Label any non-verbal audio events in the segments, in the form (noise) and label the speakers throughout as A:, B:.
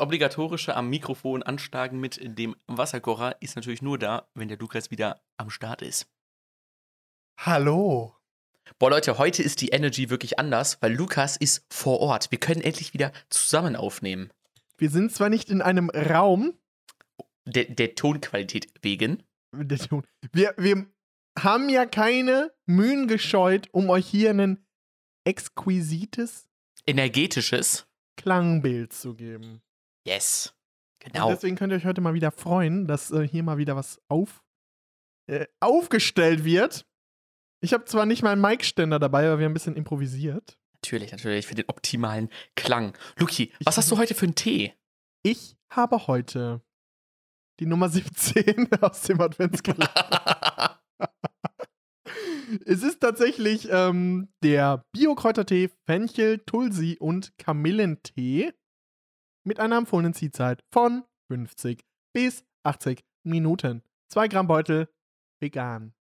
A: Obligatorische am Mikrofon anschlagen mit dem Wasserkocher ist natürlich nur da, wenn der Lukas wieder am Start ist.
B: Hallo.
A: Boah, Leute, heute ist die Energy wirklich anders, weil Lukas ist vor Ort. Wir können endlich wieder zusammen aufnehmen.
B: Wir sind zwar nicht in einem Raum.
A: Der, der Tonqualität wegen.
B: Der Ton. Wir, wir haben ja keine Mühen gescheut, um euch hier ein exquisites
A: Energetisches
B: Klangbild zu geben.
A: Yes.
B: Genau. Und deswegen könnt ihr euch heute mal wieder freuen, dass äh, hier mal wieder was auf, äh, aufgestellt wird. Ich habe zwar nicht mal einen Mic-Ständer dabei, aber wir haben ein bisschen improvisiert.
A: Natürlich, natürlich, für den optimalen Klang. Luki, was hast du heute für einen Tee?
B: Ich habe heute die Nummer 17 (laughs) aus dem Adventskalender. (laughs) es ist tatsächlich ähm, der Bio-Kräutertee, Fenchel, Tulsi und Kamillentee mit einer empfohlenen Ziehzeit von 50 bis 80 Minuten. 2 Gramm Beutel, vegan.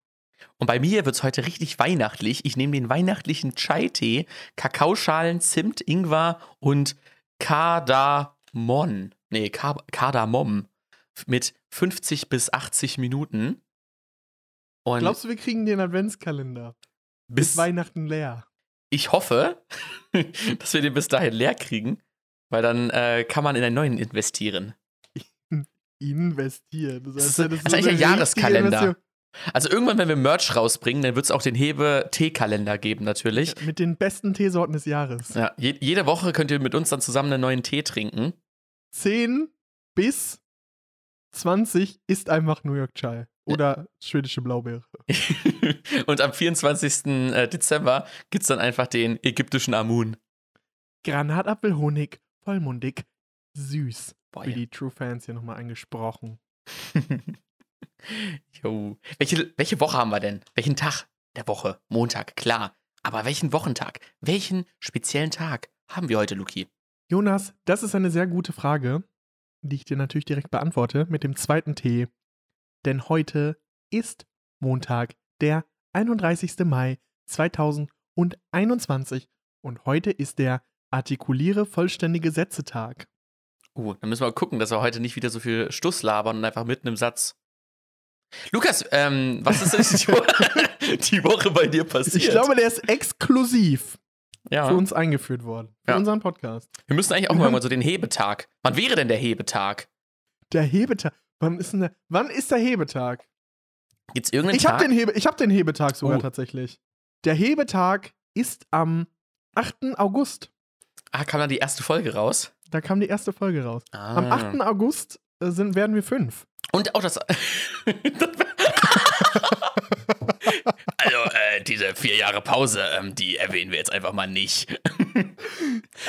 A: Und bei mir wird es heute richtig weihnachtlich. Ich nehme den weihnachtlichen Chai-Tee, Kakaoschalen, Zimt, Ingwer und Kardamom. Nee, Kardamom. Mit 50 bis 80 Minuten.
B: Und Glaubst du, wir kriegen den Adventskalender? Bis, bis Weihnachten leer.
A: Ich hoffe, (laughs) dass wir den bis dahin leer kriegen, weil dann äh, kann man in einen neuen investieren.
B: investieren?
A: Das, heißt, das, ist, das ist eigentlich ein Jahreskalender. Also irgendwann, wenn wir Merch rausbringen, dann wird es auch den Hebe-Tee-Kalender geben, natürlich.
B: Ja, mit den besten Teesorten des Jahres.
A: Ja, je jede Woche könnt ihr mit uns dann zusammen einen neuen Tee trinken.
B: 10 bis 20 ist einfach New York Chai. Oder schwedische Blaubeere. (laughs)
A: Und am 24. Äh, Dezember gibt es dann einfach den ägyptischen Amun.
B: Granatapfelhonig, vollmundig, süß. Boah, Wie ja. die True Fans hier nochmal angesprochen. (laughs)
A: Jo. Welche, welche Woche haben wir denn? Welchen Tag der Woche? Montag, klar. Aber welchen Wochentag? Welchen speziellen Tag haben wir heute, Luki?
B: Jonas, das ist eine sehr gute Frage, die ich dir natürlich direkt beantworte mit dem zweiten Tee. Denn heute ist Montag, der 31. Mai 2021 und heute ist der Artikuliere vollständige Sätze-Tag.
A: Uh, dann müssen wir gucken, dass wir heute nicht wieder so viel Stuss labern und einfach mitten im Satz Lukas, ähm, was ist denn (laughs) die Woche, bei dir passiert?
B: Ich glaube, der ist exklusiv ja. für uns eingeführt worden. Für ja. unseren Podcast.
A: Wir müssen eigentlich auch mhm. mal (laughs) so den Hebetag. Wann wäre denn der Hebetag?
B: Der Hebetag. Wann ist, denn der, wann ist der Hebetag?
A: Gibt's irgendeinen
B: ich
A: Tag?
B: Hab den Hebe, ich habe den Hebetag sogar oh. tatsächlich. Der Hebetag ist am 8. August.
A: Ah, kam dann die erste Folge raus?
B: Da kam die erste Folge raus. Ah. Am 8. August äh, sind, werden wir fünf.
A: Und auch das. (laughs) also, äh, diese vier Jahre Pause, ähm, die erwähnen wir jetzt einfach mal nicht. (laughs)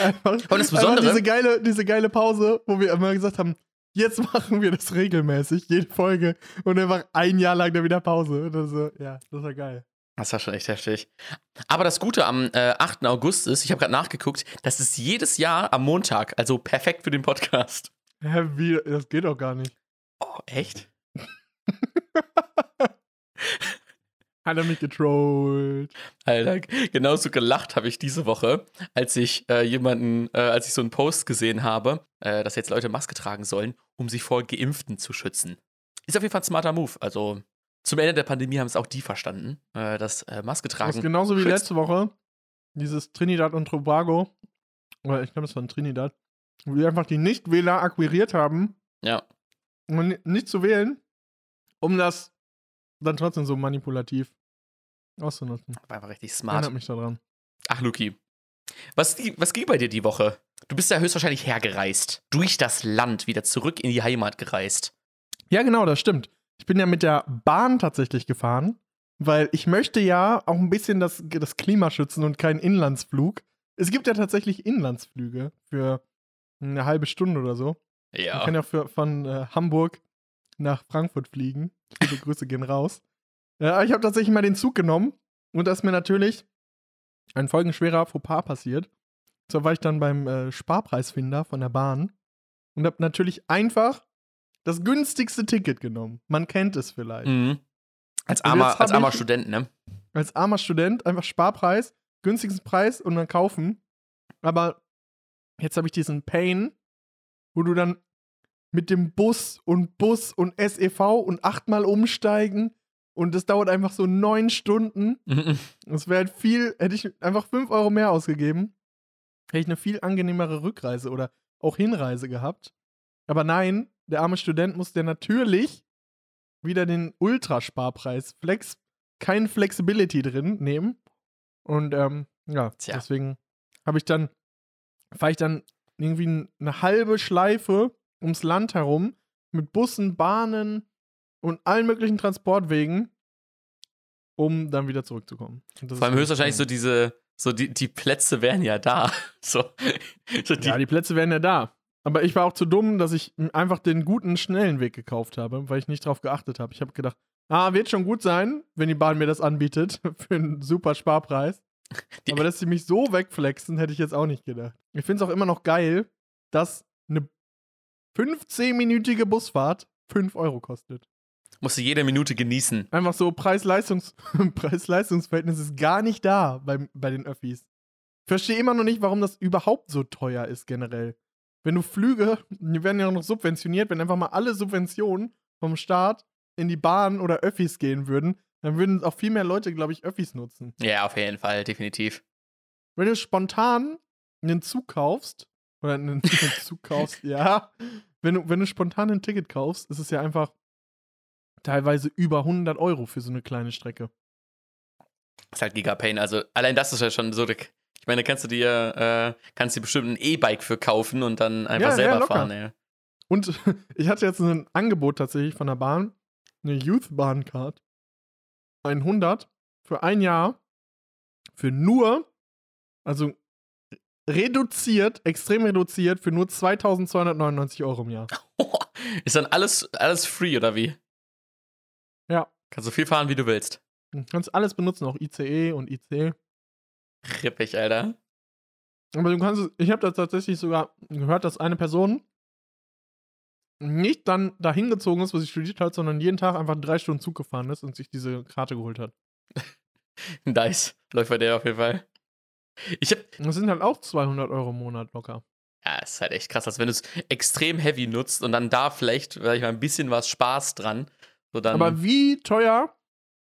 B: einfach, Und das Besondere. Diese geile, diese geile Pause, wo wir immer gesagt haben, jetzt machen wir das regelmäßig, jede Folge. Und einfach ein Jahr lang dann wieder Pause. Das, ja, das war geil.
A: Das war schon echt heftig. Aber das Gute am äh, 8. August ist, ich habe gerade nachgeguckt, das ist jedes Jahr am Montag, also perfekt für den Podcast.
B: Hä, wie? Das geht doch gar nicht.
A: Oh, echt? (laughs)
B: Hat er mich getrollt.
A: Alter, genauso gelacht habe ich diese Woche, als ich äh, jemanden, äh, als ich so einen Post gesehen habe, äh, dass jetzt Leute Maske tragen sollen, um sich vor Geimpften zu schützen. Ist auf jeden Fall ein smarter Move. Also zum Ende der Pandemie haben es auch die verstanden, äh, dass äh, Maske tragen. Das ist
B: genauso wie schützt. letzte Woche. Dieses Trinidad und Tobago. Oder ich glaube, es war ein Trinidad. Wo die einfach die Nichtwähler akquiriert haben.
A: Ja
B: nicht zu wählen, um das dann trotzdem so manipulativ auszunutzen.
A: War einfach richtig smart.
B: Erinnert mich daran.
A: Ach, Luki. Was, was ging bei dir die Woche? Du bist ja höchstwahrscheinlich hergereist. Durch das Land, wieder zurück in die Heimat gereist.
B: Ja, genau, das stimmt. Ich bin ja mit der Bahn tatsächlich gefahren, weil ich möchte ja auch ein bisschen das, das Klima schützen und keinen Inlandsflug. Es gibt ja tatsächlich Inlandsflüge für eine halbe Stunde oder so.
A: Ja.
B: Man kann ja für, von äh, Hamburg nach Frankfurt fliegen. Viele Grüße gehen raus. Ja, ich habe tatsächlich mal den Zug genommen und da ist mir natürlich ein folgenschwerer Fauxpas passiert. So war ich dann beim äh, Sparpreisfinder von der Bahn und habe natürlich einfach das günstigste Ticket genommen. Man kennt es vielleicht.
A: Mhm. Als armer, als armer Student, ne?
B: Als armer Student einfach Sparpreis, günstigsten Preis und dann kaufen. Aber jetzt habe ich diesen Pain wo du dann mit dem Bus und Bus und SEV und achtmal umsteigen und das dauert einfach so neun Stunden. Das wäre halt viel, hätte ich einfach fünf Euro mehr ausgegeben, hätte ich eine viel angenehmere Rückreise oder auch Hinreise gehabt. Aber nein, der arme Student musste natürlich wieder den Ultrasparpreis, Flex, kein Flexibility drin nehmen. Und ähm, ja,
A: Tja.
B: deswegen habe ich dann, fahre ich dann irgendwie eine halbe Schleife ums Land herum mit Bussen, Bahnen und allen möglichen Transportwegen, um dann wieder zurückzukommen.
A: Vor allem höchstwahrscheinlich so diese, so die, die Plätze wären ja da. (laughs) So, so die,
B: Ja, die Plätze wären ja da. Aber ich war auch zu dumm, dass ich einfach den guten, schnellen Weg gekauft habe, weil ich nicht drauf geachtet habe. Ich habe gedacht, ah, wird schon gut sein, wenn die Bahn mir das anbietet (laughs) für einen super Sparpreis. (laughs)
A: Die-
B: Aber dass sie mich so wegflexen, hätte ich jetzt auch nicht gedacht. Ich finde es auch immer noch geil, dass eine 15-minütige Busfahrt 5 Euro kostet.
A: musst du jede Minute genießen.
B: Einfach so Preis-Leistungs- (laughs) Preis-Leistungsverhältnis ist gar nicht da bei, bei den Öffis. Ich verstehe immer noch nicht, warum das überhaupt so teuer ist generell. Wenn du Flüge, die werden ja auch noch subventioniert, wenn einfach mal alle Subventionen vom Staat in die Bahn oder Öffis gehen würden, dann würden auch viel mehr Leute, glaube ich, Öffis nutzen.
A: Ja, auf jeden Fall, definitiv.
B: Wenn du spontan einen Zug kaufst, oder einen, Zug kaufst, (laughs) ja, wenn du, wenn du spontan ein Ticket kaufst, ist es ja einfach teilweise über 100 Euro für so eine kleine Strecke.
A: ist halt Gigapain. Also allein das ist ja schon so. dick. Ich meine, kannst du dir, äh, kannst dir bestimmt ein E-Bike für kaufen und dann einfach
B: Ja, ja,
A: selber
B: locker.
A: fahren, ey.
B: Und (laughs) ich hatte jetzt ein Angebot tatsächlich von der Bahn, eine Youth Bahn Card. 100 für ein Jahr für nur, also reduziert, extrem reduziert, für nur 2299 Euro im Jahr. (laughs)
A: Ist dann alles, alles free oder wie?
B: Ja.
A: Kannst so viel fahren, wie du willst.
B: Du kannst alles benutzen, auch ICE und IC.
A: Rippig, Alter.
B: Aber du kannst es, ich habe da tatsächlich sogar gehört, dass eine Person nicht dann dahin gezogen ist, wo sie studiert hat, sondern jeden Tag einfach drei Stunden Zug gefahren ist und sich diese Karte geholt hat. (laughs)
A: Nice. Läuft bei der auf jeden Fall. Ich hab,
B: Das sind halt auch 200 Euro im Monat locker.
A: ja, ist halt echt krass, als wenn du es extrem heavy nutzt und dann da vielleicht, sag ich mal, ein bisschen was Spaß dran. So dann,
B: Aber wie teuer?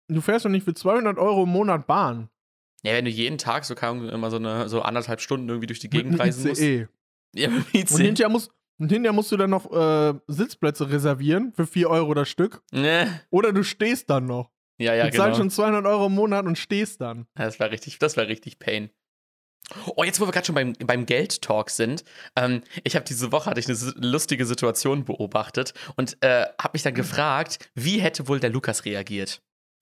B: Du fährst doch nicht für 200 Euro im Monat Bahn.
A: Ja, wenn du jeden Tag so, Ahnung, immer so, eine, so anderthalb Stunden irgendwie durch die Gegend reisen musst.
B: ICE.
A: Ja, mit dem
B: Und
A: ICE.
B: hinterher, musst, und hinterher musst du dann noch äh, Sitzplätze reservieren für 4 Euro das Stück.
A: Ne.
B: Oder du stehst dann noch.
A: Ja, ja,
B: du zahlst
A: genau.
B: schon 200 Euro im Monat und stehst dann.
A: Das war richtig, das war richtig Pain. Oh, jetzt wo wir gerade schon beim, beim Geld-Talk sind, ähm, ich habe diese Woche hatte ich eine lustige Situation beobachtet und äh, habe mich dann gefragt, wie hätte wohl der Lukas reagiert?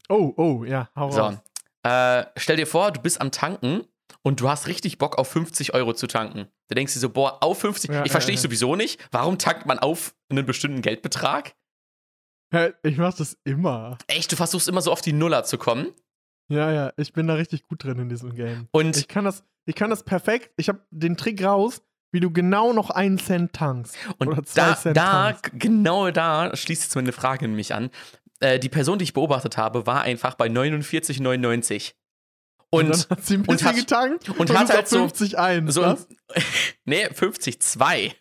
B: Oh, oh, ja, hau
A: So,
B: raus.
A: Äh, stell dir vor, du bist am Tanken und du hast richtig Bock auf 50 Euro zu tanken. Du denkst dir so, boah, auf 50,
B: Ja,
A: ich
B: ja,
A: verstehe
B: ja.
A: sowieso nicht, warum tankt man auf einen bestimmten Geldbetrag?
B: Ich mach das immer.
A: Echt, du versuchst immer so auf die Nuller zu kommen
B: Ja, ja, ich bin da richtig gut drin in diesem Game.
A: und
B: Ich kann das, ich kann das perfekt. Ich habe den Trick raus, wie du genau noch einen Cent tankst. oder
A: Und
B: zwei
A: da,
B: Cent
A: da
B: tankst.
A: genau da schließt jetzt meine Frage nämlich an. Äh, die Person, die ich beobachtet habe, war einfach bei 49,99. Und,
B: dann hat sie ein
A: und
B: bisschen
A: hat-
B: getankt
A: und hat
B: ist
A: halt
B: auf
A: so-
B: 50 ein.
A: so,
B: was? (laughs)
A: nee, 50,2.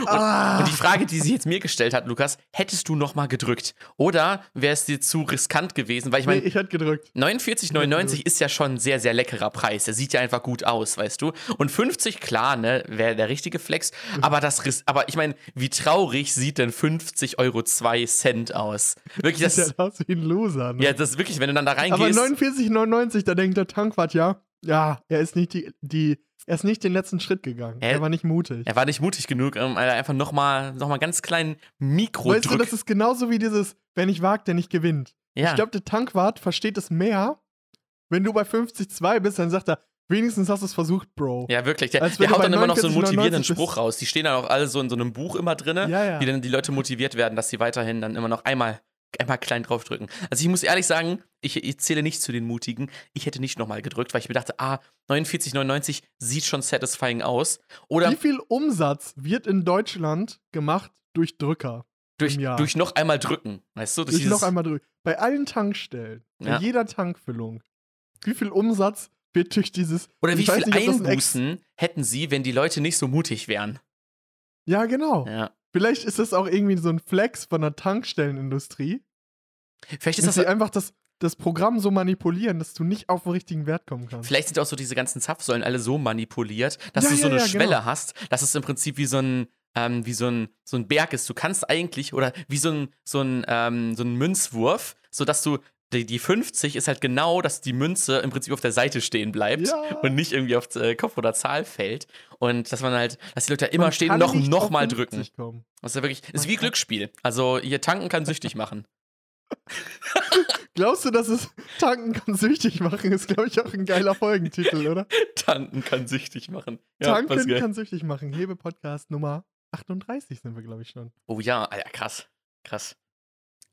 A: Und,
B: Ah.
A: und die Frage, die sie jetzt mir gestellt hat, Lukas, hättest du nochmal gedrückt? Oder wäre es dir zu riskant gewesen? Weil ich
B: nee,
A: meine,
B: ich hätte gedrückt.
A: 49,99 ist ja schon ein sehr, sehr leckerer Preis. Der sieht ja einfach gut aus, weißt du? Und 50, klar, ne, wäre der richtige Flex. Aber das, aber ich meine, wie traurig sieht denn 50 Euro 2 Cent aus? Wirklich, das,
B: sieht ja aus wie ein Loser. Ne?
A: ja, das ist wirklich, wenn du dann da
B: Aber
A: reingehst.
B: 49,99, da denkt der Tankwart ja, ja, er ist nicht die, die er ist nicht den letzten Schritt gegangen.
A: Hä?
B: Er war nicht mutig.
A: er war nicht mutig genug, um einfach nochmal noch mal ganz kleinen Mikro
B: Weißt du, das ist genauso wie dieses, wer nicht wagt, der nicht gewinnt.
A: ja.
B: Ich glaube, der Tankwart versteht es mehr, wenn du bei 50,2 bist, dann sagt er, wenigstens hast du es versucht, Bro.
A: ja, wirklich. Der,
B: wenn
A: der haut dann immer noch so einen
B: 49,99
A: motivierenden
B: bist.
A: Spruch raus. Die stehen dann auch alle so in so einem Buch immer drin,
B: ja. ja.
A: wie dann die Leute motiviert werden, dass sie weiterhin dann immer noch einmal, einmal klein draufdrücken. Also ich muss ehrlich sagen, ich, ich zähle nicht zu den Mutigen. Ich hätte nicht nochmal gedrückt, weil ich mir dachte, ah, 49,99 sieht schon satisfying aus. Oder
B: Wie viel Umsatz wird in Deutschland gemacht durch Drücker?
A: durch, durch noch einmal drücken. Weißt du? Durch
B: Durch noch einmal drücken. Bei allen Tankstellen, bei
A: Ja.
B: jeder Tankfüllung, wie viel Umsatz wird durch dieses.
A: oder wie viel
B: nicht, das ein
A: Einbußen hätten sie, wenn die Leute nicht so mutig wären?
B: Ja, genau.
A: Ja.
B: Vielleicht ist das auch irgendwie so ein Flex von der Tankstellenindustrie.
A: Vielleicht ist
B: Dass
A: das
B: sie einfach das, das Programm so manipulieren, dass du nicht auf den richtigen Wert kommen kannst.
A: Vielleicht sind auch so diese ganzen Zapfsäulen alle so manipuliert, dass
B: Ja,
A: du so
B: ja,
A: eine
B: ja,
A: Schwelle
B: genau.
A: hast, dass es im Prinzip wie so ein, ähm, wie so ein, so ein Berg ist. Du kannst eigentlich, oder wie so ein, so ein, ähm, so ein Münzwurf, sodass du, die, die 50 ist halt genau, dass die Münze im Prinzip auf der Seite stehen bleibt
B: Ja.
A: und nicht irgendwie auf äh, Kopf oder Zahl fällt. Und dass man halt, dass die Leute immer
B: Man
A: stehen noch, noch mal
B: 50
A: drücken.
B: Kommen.
A: Das ist ja wirklich, ist wie Glücksspiel. Also hier tanken kann süchtig machen. (laughs)
B: Glaubst du, dass es Tanken kann süchtig machen? Ist, glaube ich, auch ein geiler Folgentitel, oder? (laughs)
A: Tanken kann süchtig machen. Ja,
B: Tanken kann süchtig machen. Hebe-Podcast Nummer 38 sind wir, glaube ich, schon.
A: Oh ja, krass. Krass.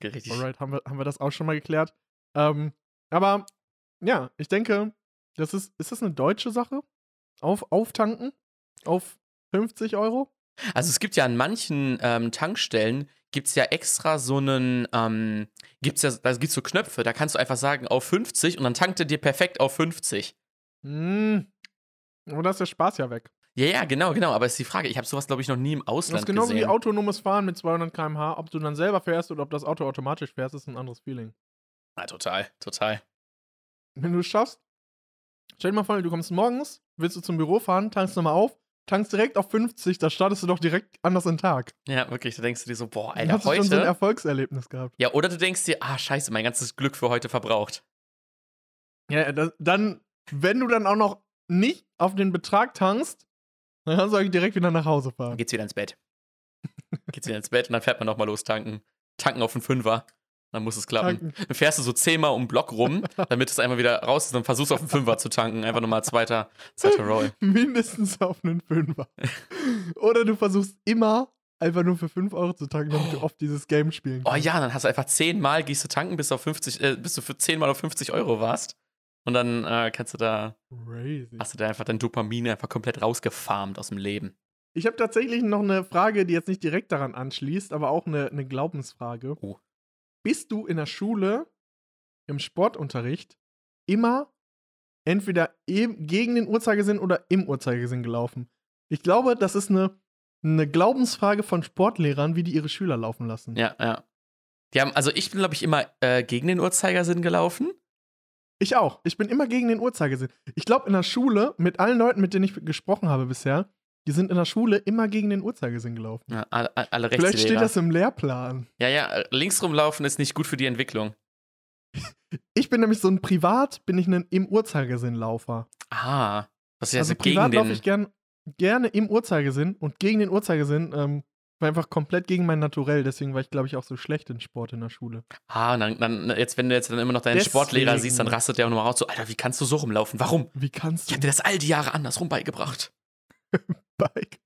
A: Richtig.
B: Alright, haben wir, haben wir das auch schon mal geklärt. Ähm, aber ja, ich denke, das ist, ist das eine deutsche Sache? Auf, auftanken? Auf 50 Euro?
A: Also es gibt ja an manchen ähm, Tankstellen gibt es ja extra so einen, ähm, gibt's ja, da gibt's so Knöpfe, da kannst du einfach sagen auf 50 und dann tankt er dir perfekt auf 50.
B: Hm. Aber da ist der Spaß ja weg.
A: Ja, ja, genau, genau. Aber ist die Frage, ich habe sowas, glaube ich, noch nie im
B: Das
A: Ausland
B: ist genau
A: gesehen.
B: wie autonomes Fahren mit 200 km/h. Ob du dann selber fährst oder ob das Auto automatisch fährst, ist ein anderes Feeling.
A: Ja, total, total.
B: Wenn du es schaffst, stell dir mal vor, du kommst morgens, willst du zum Büro fahren, tankst nochmal auf, tankst direkt auf 50, da startest du doch direkt anders in den Tag.
A: Ja, wirklich, da denkst du dir so, boah,
B: Dann
A: Alter,
B: hast du schon so ein
A: heute.
B: Erfolgserlebnis gehabt.
A: Ja, oder du denkst dir, ah, scheiße, mein ganzes Glück für heute verbraucht.
B: Ja, das, dann, wenn du dann auch noch nicht auf den Betrag tankst, dann kannst du eigentlich direkt wieder nach Hause
A: Dann
B: fahren.
A: geht's wieder ins Bett. geht's wieder ins Bett und dann fährt man nochmal los tanken. Tanken auf einen Fünfer. Dann muss es klappen.
B: Tanken.
A: Dann fährst du so zehnmal um den Block rum, (laughs) damit es einfach wieder raus ist. Dann versuchst du auf einen Fünfer zu tanken. Einfach nochmal zweiter, zweiter Roll. (laughs)
B: Mindestens auf einen Fünfer. Oder du versuchst immer einfach nur für 5 Euro zu tanken, damit du oft dieses Game spielen
A: Oh
B: kannst.
A: ja, dann hast du einfach zehnmal gehst du tanken, bis, du auf 50, äh, bis du für zehnmal auf 50 Euro warst. Und dann äh, kannst du da,
B: Crazy.
A: hast du da einfach dein Dopamin einfach komplett rausgefarmt aus dem Leben.
B: Ich habe tatsächlich noch eine Frage, die jetzt nicht direkt daran anschließt, aber auch eine, eine Glaubensfrage.
A: Oh.
B: Bist du in der Schule im Sportunterricht immer entweder gegen den Uhrzeigersinn oder im Uhrzeigersinn gelaufen? Ich glaube, das ist eine, eine Glaubensfrage von Sportlehrern, wie die ihre Schüler laufen lassen.
A: Ja, ja. Die haben, also ich bin, glaube ich, immer äh, gegen den Uhrzeigersinn gelaufen.
B: Ich auch. Ich bin immer gegen den Uhrzeigersinn. Ich glaube, in der Schule, mit allen Leuten, mit denen ich gesprochen habe bisher, die sind in der Schule immer gegen den Uhrzeigersinn gelaufen.
A: Ja, alle, alle
B: Vielleicht steht das im Lehrplan.
A: Ja, ja, äh, links rumlaufen ist nicht gut für die Entwicklung.
B: Ich bin nämlich so ein Privat, bin ich ein im Uhrzeigersinn-Laufer.
A: Ah, was ist ja
B: also
A: so gegen
B: privat laufe ich gern, gerne im Uhrzeigersinn und gegen den Uhrzeigersinn ähm, war einfach komplett gegen mein Naturell. Deswegen war ich, glaube ich, auch so schlecht in Sport in der Schule.
A: Ah, dann, dann, jetzt, wenn du jetzt dann immer noch deinen
B: Deswegen.
A: Sportlehrer siehst, dann rastet der auch nur raus. So, Alter, wie kannst du so rumlaufen? Warum?
B: Wie kannst
A: Ich
B: du
A: hab dir das all die Jahre andersrum beigebracht. (laughs)
B: Bike?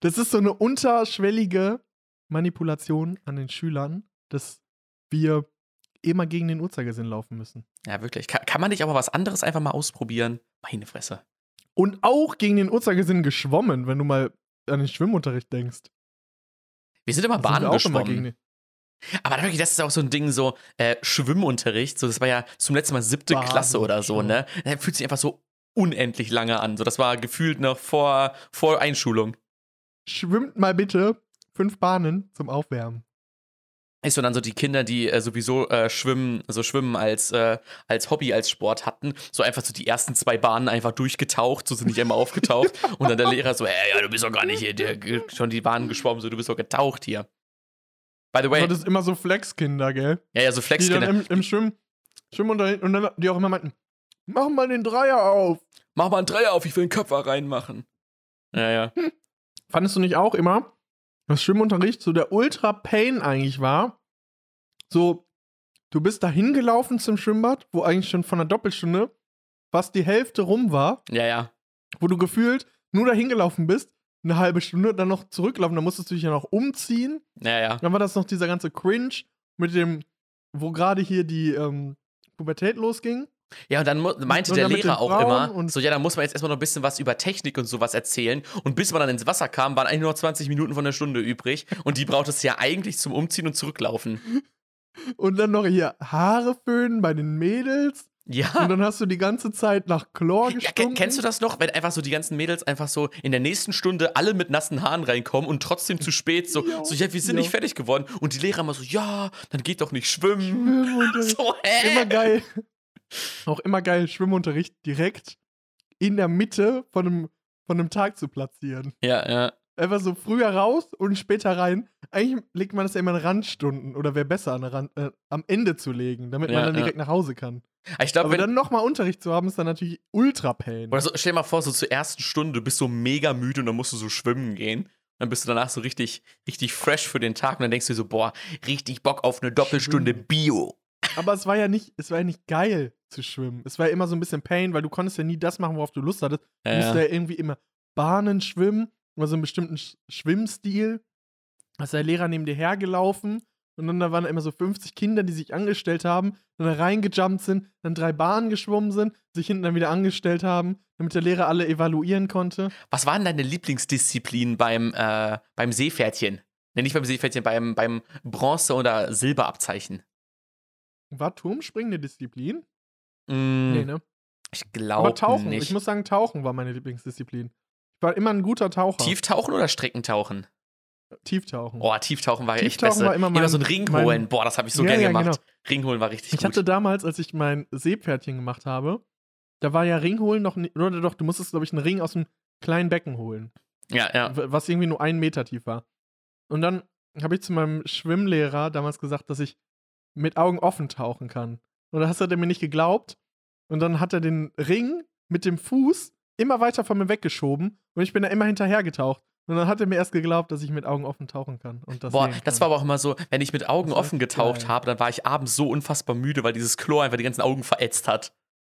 B: Das ist so eine unterschwellige Manipulation an den Schülern, dass wir immer gegen den Uhrzeigersinn laufen müssen.
A: Ja, wirklich. Kann, kann man nicht aber was anderes einfach mal ausprobieren? Meine Fresse.
B: Und auch gegen den Uhrzeigersinn geschwommen, wenn du mal an den Schwimmunterricht denkst.
A: Wir sind immer
B: Da sind
A: Bahnen
B: immer
A: geschwommen.
B: den-
A: Aber wirklich, das ist auch so ein Ding, so äh, Schwimmunterricht. So, das war ja zum letzten Mal siebte Klasse oder so, ne? Der fühlt sich einfach so unendlich lange an. So, das war gefühlt noch vor, vor Einschulung.
B: Schwimmt mal bitte fünf Bahnen zum Aufwärmen.
A: Ist so dann so die Kinder, die äh, sowieso äh, schwimmen, so schwimmen als, äh, als Hobby, als Sport hatten, so einfach so die ersten zwei Bahnen einfach durchgetaucht, so sind nicht immer aufgetaucht. (laughs) Und dann der Lehrer so, hey, ja, du bist doch gar nicht hier, der, schon die Bahnen geschwommen, so, du bist doch getaucht hier. By the way,
B: Aber das ist immer so Flexkinder, gell?
A: ja, ja, so
B: Die
A: Flexkinder.
B: dann im, im Schwimmen, Schwimmunterricht und dann die auch immer meinten, mach mal den Dreier auf.
A: Mach mal einen Dreier auf, ich will einen Köpfer reinmachen. Ja, ja.
B: Fandest du nicht auch immer, dass Schwimmunterricht so der Ultra-Pain eigentlich war? So, du bist da hingelaufen zum Schwimmbad, wo eigentlich schon von einer Doppelstunde fast die Hälfte rum war,
A: Ja, ja.
B: wo du gefühlt nur dahin gelaufen bist, eine halbe Stunde, dann noch zurücklaufen, dann musstest du dich ja noch umziehen.
A: Ja, ja.
B: Dann war das noch dieser ganze Cringe mit dem, wo gerade hier die ähm, Pubertät losging.
A: Ja, und dann meinte
B: Und
A: der
B: dann
A: Lehrer auch immer,
B: und-
A: so, ja, da muss man jetzt erstmal noch ein bisschen was über Technik und sowas erzählen. Und bis man dann ins Wasser kam, waren eigentlich nur noch 20 Minuten von der Stunde übrig. Und die braucht es ja eigentlich zum Umziehen und Zurücklaufen. (laughs)
B: Und dann noch hier Haare föhnen bei den Mädels.
A: Ja.
B: Und dann hast du die ganze Zeit nach Chlor
A: Ja,
B: gestunken.
A: ke- kennst du das noch, wenn einfach so die ganzen Mädels einfach so in der nächsten Stunde alle mit nassen Haaren reinkommen und trotzdem zu spät so,
B: Ja,
A: so ja, wir sind
B: ja.
A: nicht fertig geworden und die Lehrer immer so, ja, dann geht doch nicht schwimmen.
B: Schwimmunterricht. (laughs)
A: So, hä?
B: Immer geil. Auch immer geil, Schwimmunterricht direkt in der Mitte von einem, von einem Tag zu platzieren.
A: Ja, ja.
B: Einfach so früher raus und später rein. Eigentlich legt man das ja immer in Randstunden oder wäre besser an Rand, äh, am Ende zu legen, damit
A: Ja,
B: man dann
A: ja.
B: direkt nach Hause kann.
A: Ich glaube,
B: Aber
A: wenn,
B: dann nochmal Unterricht zu haben, ist dann natürlich ultra pain.
A: oder so, stell dir mal vor, so zur ersten Stunde, du bist so mega müde und dann musst du so schwimmen gehen. Dann bist du danach so richtig, richtig fresh für den Tag und dann denkst du dir so, boah, richtig Bock auf eine Doppelstunde. Bio.
B: Aber es war ja nicht, es war ja nicht geil zu schwimmen. Es war ja immer so ein bisschen Pain, weil du konntest ja nie das machen, worauf du Lust hattest. Du
A: Ja,
B: musst
A: ja.
B: irgendwie immer Bahnen schwimmen, immer so einen bestimmten Sch Schwimmstil. Da ist der Lehrer neben dir hergelaufen und dann da waren immer so 50 Kinder, die sich angestellt haben, dann da reingejumpt sind, dann drei Bahnen geschwommen sind, sich hinten dann wieder angestellt haben, damit der Lehrer alle evaluieren konnte.
A: Was waren deine Lieblingsdisziplinen beim, äh, beim Seepferdchen? Ne, nicht beim Seepferdchen, beim, beim Bronze- oder Silberabzeichen.
B: War Turmspringen eine Disziplin?
A: Mm,
B: Nee, ne?
A: Ich glaube
B: Aber Tauchen,
A: nicht.
B: ich muss sagen, Tauchen war meine Lieblingsdisziplin. Ich war immer ein guter Taucher.
A: Tieftauchen oder Streckentauchen?
B: Tieftauchen.
A: Oh, Tieftauchen war echt
B: Tiefentauchen
A: besser.
B: war immer mein-
A: so ein Ring
B: mein-
A: holen. Boah, das habe ich so
B: Ja,
A: gern
B: ja,
A: gemacht.
B: genau.
A: Ring holen war richtig
B: Ich
A: gut.
B: hatte damals, als ich mein Seepferdchen gemacht habe, da war ja Ringholen noch nicht, oder doch, du musstest, glaube ich, einen Ring aus einem kleinen Becken holen,
A: ja, ja.
B: was irgendwie nur einen Meter tief war. Und dann habe ich zu meinem Schwimmlehrer damals gesagt, dass ich mit Augen offen tauchen kann. Und da hat er mir nicht geglaubt. Und dann hat er den Ring mit dem Fuß immer weiter von mir weggeschoben und ich bin da immer hinterher getaucht. Und dann hat er mir erst geglaubt, dass ich mit Augen offen tauchen kann. Und das
A: Boah,
B: sehen
A: das
B: kann.
A: war aber auch immer so, wenn ich mit Augen
B: Das
A: offen getaucht
B: geil.
A: habe, dann war ich abends so unfassbar müde, weil dieses Chlor einfach die ganzen Augen verätzt hat.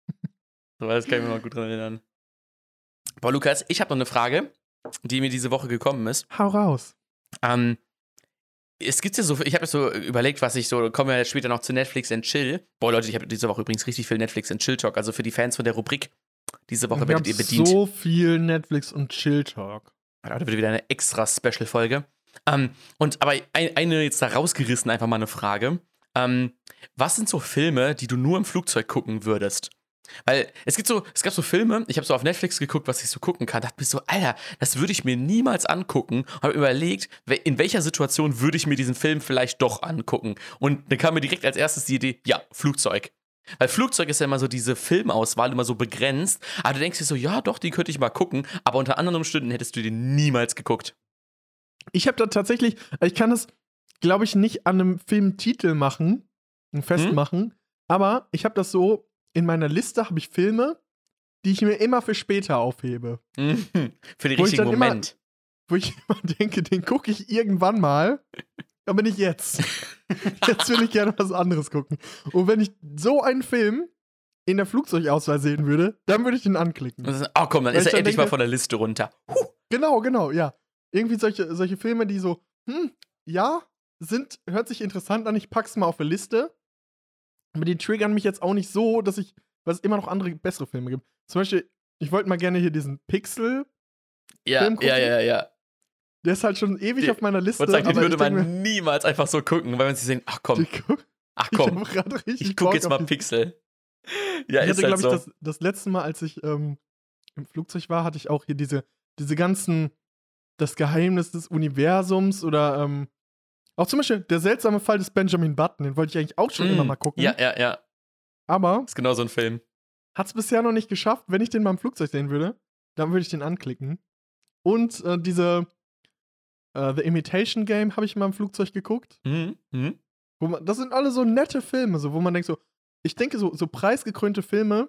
A: (laughs) so, das kann ich mir mal gut dran erinnern. Boah, Lukas, ich habe noch eine Frage, die mir diese Woche gekommen ist.
B: Hau raus.
A: Ähm, es gibt ja so, ich habe jetzt so überlegt, was ich so, kommen wir später noch zu Netflix and Chill. Boah, Leute, ich habe diese Woche übrigens richtig viel Netflix and Chill Talk, also für die Fans von der Rubrik. Diese Woche werdet ihr bedient.
B: so viel Netflix und Chill-Talk.
A: Heute wird wieder eine extra Special-Folge. Ähm, und aber ein, eine jetzt da rausgerissen, einfach mal eine Frage. Ähm, was sind so Filme, die du nur im Flugzeug gucken würdest? Weil es gibt so, es gab so Filme, ich habe so auf Netflix geguckt, was ich so gucken kann, dachte mir so, Alter, das würde ich mir niemals angucken. Habe überlegt, in welcher Situation würde ich mir diesen Film vielleicht doch angucken. Und dann kam mir direkt als erstes die Idee, ja, Flugzeug. Weil Flugzeug ist ja immer so diese Filmauswahl immer so begrenzt. Aber du denkst dir so, ja, doch, die könnte ich mal gucken. Aber unter anderen Umständen hättest du den niemals geguckt.
B: Ich habe da tatsächlich, ich kann das, glaube ich, nicht an einem Filmtitel machen, festmachen, aber ich habe das so, in meiner Liste habe ich Filme, die ich mir immer für später aufhebe. (laughs)
A: Für den
B: Wo
A: richtigen
B: dann immer-
A: Moment.
B: Wo ich immer denke, den gucke ich irgendwann mal, aber nicht jetzt. (laughs) jetzt will ich gerne was anderes gucken. Und wenn ich so einen Film in der Flugzeugauswahl sehen würde, dann würde ich den anklicken.
A: Dann- Oh komm, dann
B: Weil
A: ist er
B: dann
A: endlich mal
B: denke-
A: von der Liste runter. Huh.
B: Genau, genau, ja. Irgendwie solche, solche Filme, die so, hm, ja, sind, hört sich interessant an, ich pack's mal auf eine Liste. Aber die triggern mich jetzt auch nicht so, dass ich, weil es immer noch andere bessere Filme gibt. Zum Beispiel, ich wollte mal gerne hier diesen Pixel,
A: Ja,
B: Film gucken?
A: ja, ja, ja.
B: der ist halt schon ewig
A: Die-
B: auf meiner Liste.
A: Sagt, den würde
B: ich
A: man
B: mir,
A: niemals einfach so gucken, weil man sich denkt, ach komm,
B: guck,
A: ach
B: ich
A: komm, ich guck
B: Bock
A: jetzt mal Pixel. (laughs) Ja,
B: ich
A: ist
B: hatte,
A: halt
B: glaube
A: so.
B: ich, das, das letzte Mal, als ich ähm, im Flugzeug war, hatte ich auch hier diese, diese ganzen, das Geheimnis des Universums oder ähm, auch zum Beispiel der seltsame Fall des Benjamin Button, den wollte ich eigentlich auch schon
A: Mm,
B: immer mal gucken.
A: Ja, ja, ja.
B: Aber
A: Ist genau so ein Film.
B: hat es bisher noch nicht geschafft. Wenn ich den mal im Flugzeug sehen würde, dann würde ich den anklicken. Und äh, diese äh, The Imitation Game habe ich mal im Flugzeug geguckt.
A: Mhm. Mhm.
B: Man, das sind alle so nette Filme, so, wo man denkt so, ich denke so, so preisgekrönte Filme,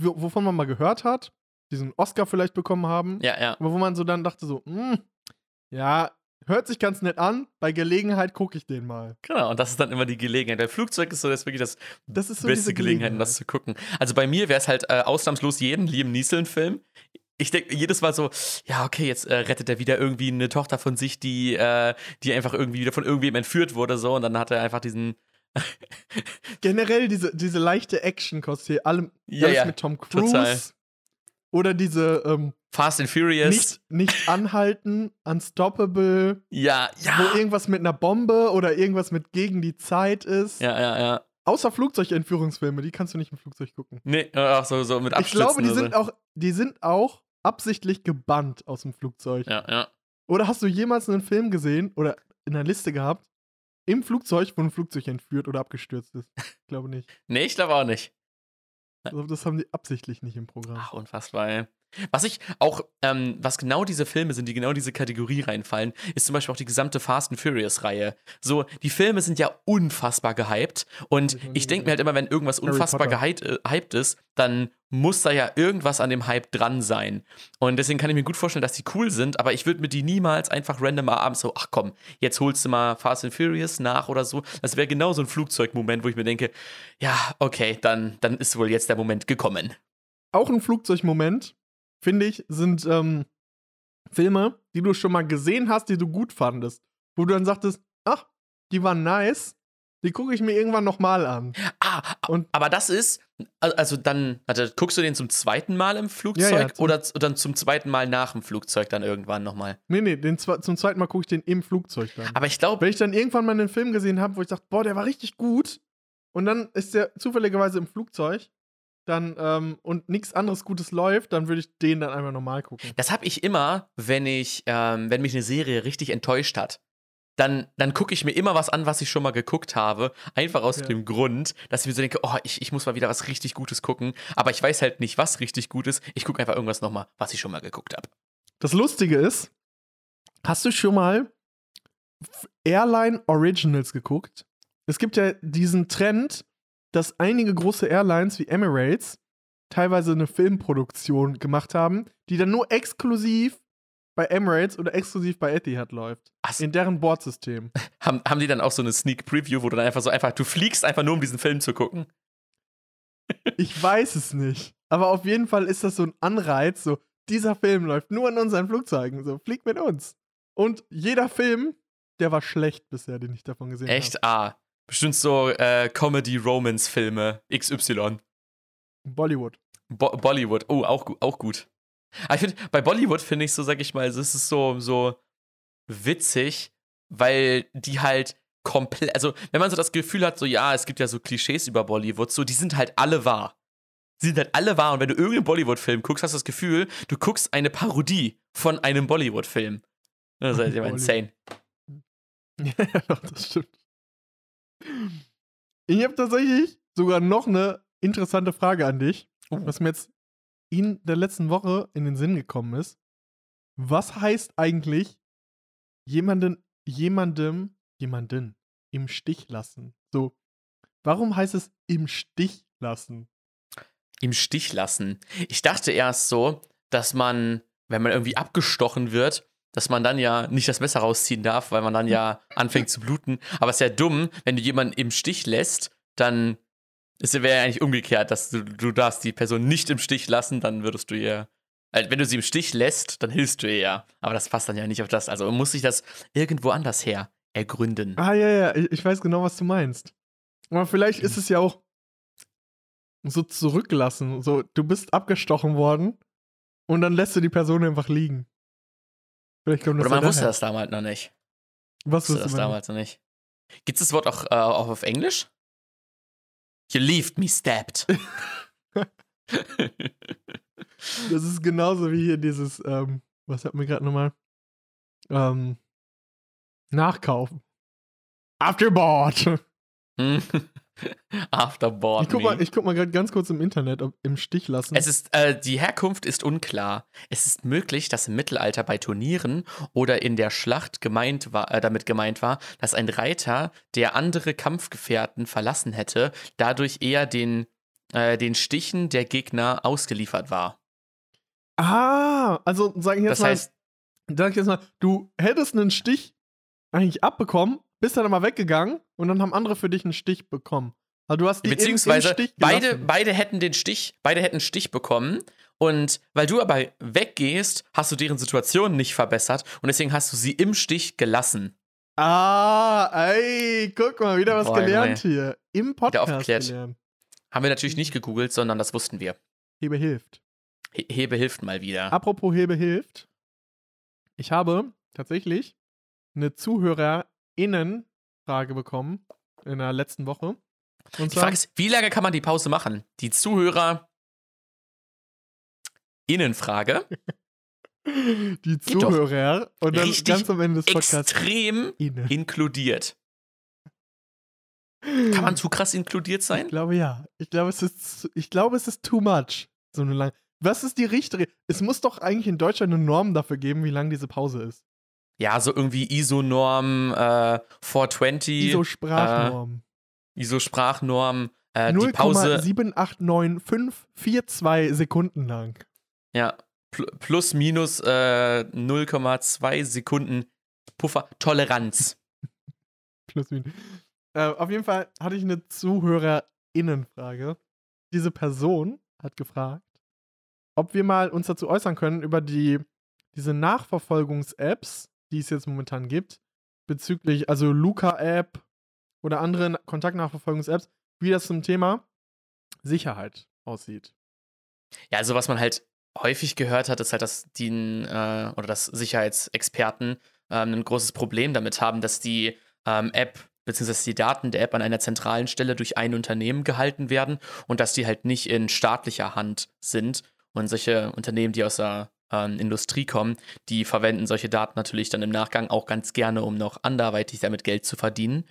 B: wo, wovon man mal gehört hat, diesen Oscar vielleicht bekommen haben,
A: Ja, ja.
B: aber wo man so dann dachte so, hm, ja, hört sich ganz nett an, bei Gelegenheit gucke ich den mal.
A: Genau, und das ist dann immer die Gelegenheit. Der Flugzeug ist so das ist wirklich das
B: Das ist so
A: beste Gelegenheit, um das zu gucken. Also bei mir wäre es halt äh, ausnahmslos jeden Liam Neeson-Film. Ich denke jedes Mal so, ja, okay, jetzt äh, rettet er wieder irgendwie eine Tochter von sich, die, äh, die einfach irgendwie wieder von irgendwem entführt wurde, so, und dann hat er einfach diesen. (laughs)
B: Generell diese, diese leichte Action-Kost hier, allem,
A: Ja,
B: alles
A: ja,
B: mit Tom Cruise.
A: total.
B: Oder diese ähm,
A: Fast and Furious.
B: nicht, nicht anhalten, unstoppable,
A: ja, ja.
B: wo irgendwas mit einer Bombe oder irgendwas mit gegen die Zeit ist.
A: Ja, ja, ja.
B: Außer Flugzeugentführungsfilme, die kannst du nicht im Flugzeug gucken.
A: Nee, ach so, so mit
B: Ich
A: Abstürzen
B: glaube, die sind auch, die sind auch absichtlich gebannt aus dem Flugzeug.
A: Ja, ja.
B: Oder hast du jemals einen Film gesehen oder in der Liste gehabt, im Flugzeug, wo ein Flugzeug entführt oder abgestürzt ist? Ich glaube nicht.
A: Nee, ich glaube auch nicht.
B: Also das haben die absichtlich nicht im Programm.
A: Ach, unfassbar, ey. Was ich auch, ähm, was genau diese Filme sind, die genau diese Kategorie reinfallen, ist zum Beispiel auch die gesamte Fast and Furious-Reihe. So, die Filme sind ja unfassbar gehypt und
B: Hab ich
A: denke mir halt immer, wenn irgendwas unfassbar gehypt, äh, ist, dann muss da ja irgendwas an dem Hype dran sein. Und deswegen kann ich mir gut vorstellen, dass die cool sind, aber ich würde mir die niemals einfach random mal abends so, ach komm, jetzt holst du mal Fast and Furious nach oder so. Das wäre genau so ein Flugzeugmoment, wo ich mir denke, ja, okay, dann, dann ist wohl jetzt der Moment gekommen.
B: Auch ein Flugzeugmoment, finde ich, sind ähm, Filme, die du schon mal gesehen hast, die du gut fandest. Wo du dann sagtest, ach, die waren nice, die gucke ich mir irgendwann nochmal an.
A: Ah,
B: Und-
A: aber das ist, al- also dann, warte, guckst du den zum zweiten Mal im Flugzeug
B: Ja, ja, zum-
A: oder dann zum zweiten Mal nach dem Flugzeug dann irgendwann nochmal?
B: Nee, nee, den zum zweiten Mal gucke ich den im Flugzeug dann.
A: Aber ich glaube,
B: Wenn ich dann irgendwann mal einen Film gesehen habe, wo ich dachte, boah, der war richtig gut, und dann ist der zufälligerweise im Flugzeug, dann, ähm, und nichts anderes Gutes läuft, dann würde ich den dann einmal normal gucken.
A: das habe ich immer, wenn ich, ähm, wenn mich eine Serie richtig enttäuscht hat. Dann, dann gucke ich mir immer was an, was ich schon mal geguckt habe. Einfach aus
B: Ja.
A: dem Grund, dass ich mir so denke, oh, ich, ich muss mal wieder was richtig Gutes gucken. Aber ich weiß halt nicht, was richtig gut ist. Ich gucke einfach irgendwas nochmal, was ich schon mal geguckt habe.
B: Das Lustige ist, hast du schon mal Airline Originals geguckt? Es gibt ja diesen Trend, dass einige große Airlines wie Emirates teilweise eine Filmproduktion gemacht haben, die dann nur exklusiv bei Emirates oder exklusiv bei Etihad läuft.
A: Ach,
B: In deren Bordsystem. (laughs)
A: haben, haben die dann auch so eine Sneak Preview, wo du dann einfach so einfach, du fliegst einfach nur, um diesen Film zu gucken? (laughs)
B: Ich weiß es nicht. Aber auf jeden Fall ist das so ein Anreiz, so, dieser Film läuft nur in unseren Flugzeugen, so, flieg mit uns. Und jeder Film, der war schlecht bisher, den ich davon gesehen habe.
A: Echt? Ah. Bestimmt so äh, Comedy-Romance-Filme XY.
B: Bollywood.
A: Bo Bollywood. Oh, auch, auch gut. Aber ich finde, bei Bollywood finde ich so, sag ich mal, es ist so, so witzig, weil die halt komplett, also wenn man so das Gefühl hat, so ja, es gibt ja so Klischees über Bollywood, so die sind halt alle wahr. Die sind halt alle wahr und wenn du irgendeinen Bollywood-Film guckst, hast du das Gefühl, du guckst eine Parodie von einem Bollywood-Film. Das ist halt immer
B: Bollywood.
A: insane. (laughs)
B: Ja, doch, das stimmt. Ich habe tatsächlich sogar noch eine interessante Frage an dich,
A: Uh.
B: was mir jetzt in der letzten Woche in den Sinn gekommen ist. Was heißt eigentlich jemanden, jemandem, jemanden im Stich lassen? So, warum heißt es im Stich lassen?
A: im Stich lassen. Ich dachte erst so, dass man, wenn man irgendwie abgestochen wird, dass man dann ja nicht das Messer rausziehen darf, weil man dann ja anfängt zu bluten. Aber es ist ja dumm, wenn du jemanden im Stich lässt, dann es wäre ja eigentlich umgekehrt, dass du, du darfst die Person nicht im Stich lassen, dann würdest du ihr, äh, wenn du sie im Stich lässt, dann hilfst du ihr ja. Aber das passt dann ja nicht auf das. Also muss sich das irgendwo anders her ergründen.
B: Ah, ja, ja, ich, weiß genau, was du meinst. Aber vielleicht ist es ja auch so zurücklassen. So, du bist abgestochen worden und dann lässt du die Person einfach liegen. Vielleicht kommt das
A: Oder man wusste
B: daher.
A: das damals noch nicht.
B: Was
A: Wusste das damals noch nicht. Gibt es das Wort auch, äh, auch auf Englisch? You left me stabbed. (laughs)
B: Das ist genauso wie hier dieses, ähm, was hatten wir gerade nochmal? Ähm, Nachkaufen. Afterboard. (laughs) (laughs) (laughs)
A: Afterboard.
B: Ich guck mal, ich guck mal gerade ganz kurz im Internet, ob im Stich lassen.
A: es ist, äh, die Herkunft ist unklar. Es ist möglich, dass im Mittelalter bei Turnieren oder in der Schlacht gemeint war, äh, damit gemeint war, dass ein Reiter, der andere Kampfgefährten verlassen hätte, dadurch eher den, äh, den Stichen der Gegner ausgeliefert war.
B: ah, also sag ich jetzt
A: Das
B: mal,
A: heißt,
B: sag ich jetzt mal, du hättest einen Stich eigentlich abbekommen, bist dann aber weggegangen und dann haben andere für dich einen Stich bekommen. Also du hast die
A: Beziehungsweise
B: im Stich
A: beide, beide hätten den Stich, beide hätten einen Stich bekommen. Und weil du aber weggehst, hast du deren Situation nicht verbessert und deswegen hast du sie im Stich gelassen.
B: Ah, ey, guck mal, wieder was
A: Boah,
B: gelernt hier. Im Podcast
A: aufgeklärt.
B: gelernt.
A: Haben wir natürlich nicht gegoogelt, sondern das wussten wir.
B: Hebe hilft.
A: He Hebe hilft mal wieder.
B: Apropos Hebe hilft. Ich habe tatsächlich eine ZuhörerInnen-Frage bekommen in der letzten Woche. Und
A: Die Frage ist, wie lange kann man die Pause machen? Die Zuhörer. Innenfrage. (laughs)
B: die. Zuhörer und dann ganz am Ende des Podcasts.
A: Extrem
B: Ihnen.
A: inkludiert. (laughs) Kann man zu krass inkludiert
B: Ich
A: sein?
B: glaube ja. Ich glaube, es ist, zu- ich glaube, es ist too much. So eine lang. Was ist die richtige? Es muss doch eigentlich in Deutschland eine Norm dafür geben, wie lang diese Pause ist.
A: Ja, so irgendwie ISO-Norm äh, 420,
B: ISO-Sprachnorm.
A: ISO-Sprachnorm, äh, die Pause,
B: 0,789542 Sekunden lang.
A: ja, pl plus minus äh, 0,2 Sekunden Puffer, Toleranz. (laughs)
B: Plus minus. Äh, auf jeden Fall hatte ich eine ZuhörerInnenfrage. Diese Person hat gefragt, ob wir mal uns dazu äußern können über die, diese Nachverfolgungs-Apps, die es jetzt momentan gibt, bezüglich, also Luca-App oder andere Kontaktnachverfolgungs-Apps, wie das zum Thema Sicherheit aussieht.
A: Ja, also was man halt häufig gehört hat, ist halt, dass die äh, oder dass Sicherheitsexperten ähm, ein großes Problem damit haben, dass die ähm, App bzw. die Daten der App an einer zentralen Stelle durch ein Unternehmen gehalten werden und dass die halt nicht in staatlicher Hand sind. Und solche Unternehmen, die aus der ähm, Industrie kommen, die verwenden solche Daten natürlich dann im Nachgang auch ganz gerne, um noch anderweitig damit Geld zu verdienen.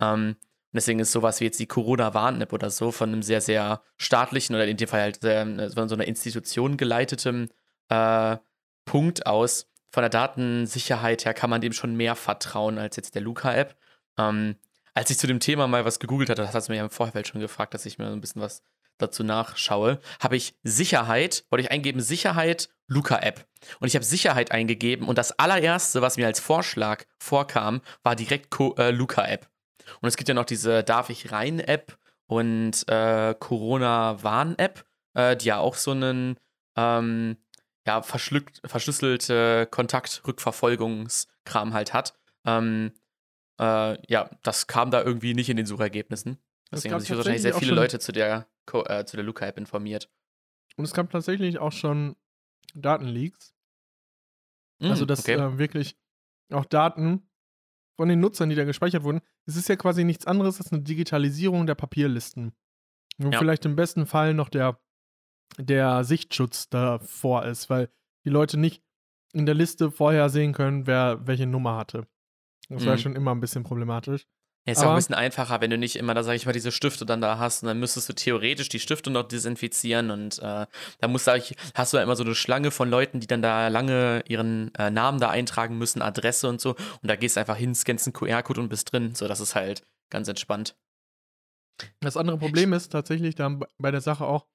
A: Ähm, deswegen ist sowas wie jetzt die Corona-Warn-App oder so von einem sehr, sehr staatlichen oder in dem Fall halt sehr, von so einer Institution geleiteten äh, Punkt aus. Von der Datensicherheit her kann man dem schon mehr vertrauen als jetzt der Luca-App. Ähm, als ich zu dem Thema mal was gegoogelt hatte, das hat es mir ja im Vorfeld schon gefragt, dass ich mir ein bisschen was dazu nachschaue, habe ich Sicherheit, wollte ich eingeben, Sicherheit, Luca-App. Und ich habe Sicherheit eingegeben und das allererste, was mir als Vorschlag vorkam, war direkt Co äh, Luca-App. Und es gibt ja noch diese Darf ich rein App und äh, Corona-Warn-App, äh, die ja auch so einen ähm, ja, verschlüsselte Kontaktrückverfolgungskram halt hat. Ähm, äh, ja, das kam da irgendwie nicht in den Suchergebnissen.
B: Es
A: Deswegen haben sich wahrscheinlich sehr viele Leute zu der, Co- äh, zu der Luca-App informiert.
B: Und es gab tatsächlich auch schon Datenleaks. Also,
A: Mm,
B: dass
A: okay.
B: äh, wirklich auch Daten von den Nutzern, die da gespeichert wurden, es ist ja quasi nichts anderes als eine Digitalisierung der Papierlisten. Wo
A: Ja.
B: vielleicht im besten Fall noch der, der Sichtschutz davor ist, weil die Leute nicht in der Liste vorher sehen können, wer welche Nummer hatte. Das war
A: Mhm.
B: schon immer ein bisschen problematisch.
A: Ja, ist auch ein bisschen einfacher, wenn du nicht immer, da sag ich mal, diese Stifte dann da hast und dann müsstest du theoretisch die Stifte noch desinfizieren und äh, da musst du, hast du ja immer so eine Schlange von Leuten, die dann da lange ihren äh, Namen da eintragen müssen, Adresse und so und da gehst du einfach hin, scannst einen QR-Code und bist drin. So, das ist halt ganz entspannt.
B: Das andere Problem ist tatsächlich da bei der Sache auch,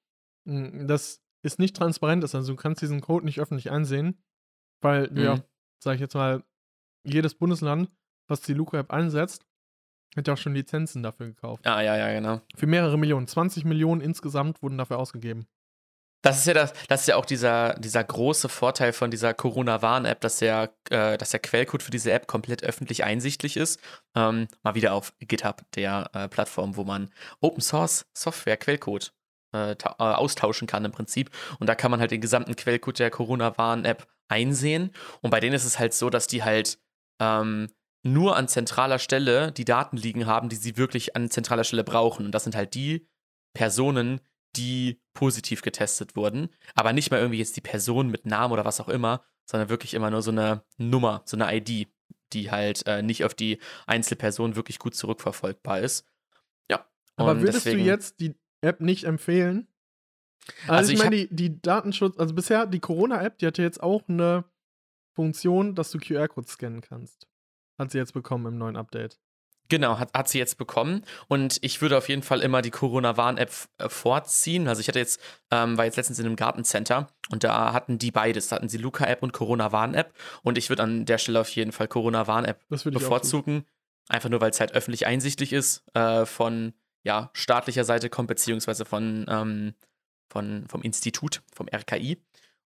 B: mh, dass es nicht transparent ist. Also du kannst diesen Code nicht öffentlich einsehen, weil
A: Mhm.
B: ja, sag ich jetzt mal, jedes Bundesland, was die Luca-App einsetzt, hat ja auch schon Lizenzen dafür gekauft.
A: Ah, ja, ja, genau.
B: Für mehrere Millionen. 20 Millionen insgesamt wurden dafür ausgegeben.
A: Das ist ja das, das ist ja auch dieser, dieser große Vorteil von dieser Corona-Warn-App, dass der, äh, dass der Quellcode für diese App komplett öffentlich einsichtlich ist. Ähm, mal wieder auf GitHub, der äh, Plattform, wo man Open Source Software Quellcode äh, äh, austauschen kann im Prinzip. Und da kann man halt den gesamten Quellcode der Corona-Warn-App einsehen. Und bei denen ist es halt so, dass die halt ähm, nur an zentraler Stelle die Daten liegen haben, die sie wirklich an zentraler Stelle brauchen. Und das sind halt die Personen, die positiv getestet wurden, aber nicht mal irgendwie jetzt die Person mit Namen oder was auch immer, sondern wirklich immer nur so eine Nummer, so eine ID, die halt äh, nicht auf die Einzelperson wirklich gut zurückverfolgbar ist. Ja.
B: Aber würdest
A: deswegen-
B: du jetzt die App nicht empfehlen? Also,
A: Also
B: ich
A: ich
B: meine, die, die Datenschutz, also bisher die Corona-App, die hatte jetzt auch eine Funktion, dass du QR-Codes scannen kannst. Hat sie jetzt bekommen im neuen Update.
A: Genau, hat, hat sie jetzt bekommen. Und ich würde auf jeden Fall immer die Corona-Warn-App äh, vorziehen. Also ich hatte jetzt, ähm, war jetzt letztens in einem Gartencenter und da hatten die beides. Da hatten sie Luca-App und Corona-Warn-App. Und ich würde an der Stelle auf jeden Fall Corona-Warn-App bevorzugen. Einfach nur, weil es halt öffentlich einsichtlich ist, äh, von ja, staatlicher Seite kommt, beziehungsweise von, ähm, von, vom Institut, vom RKI.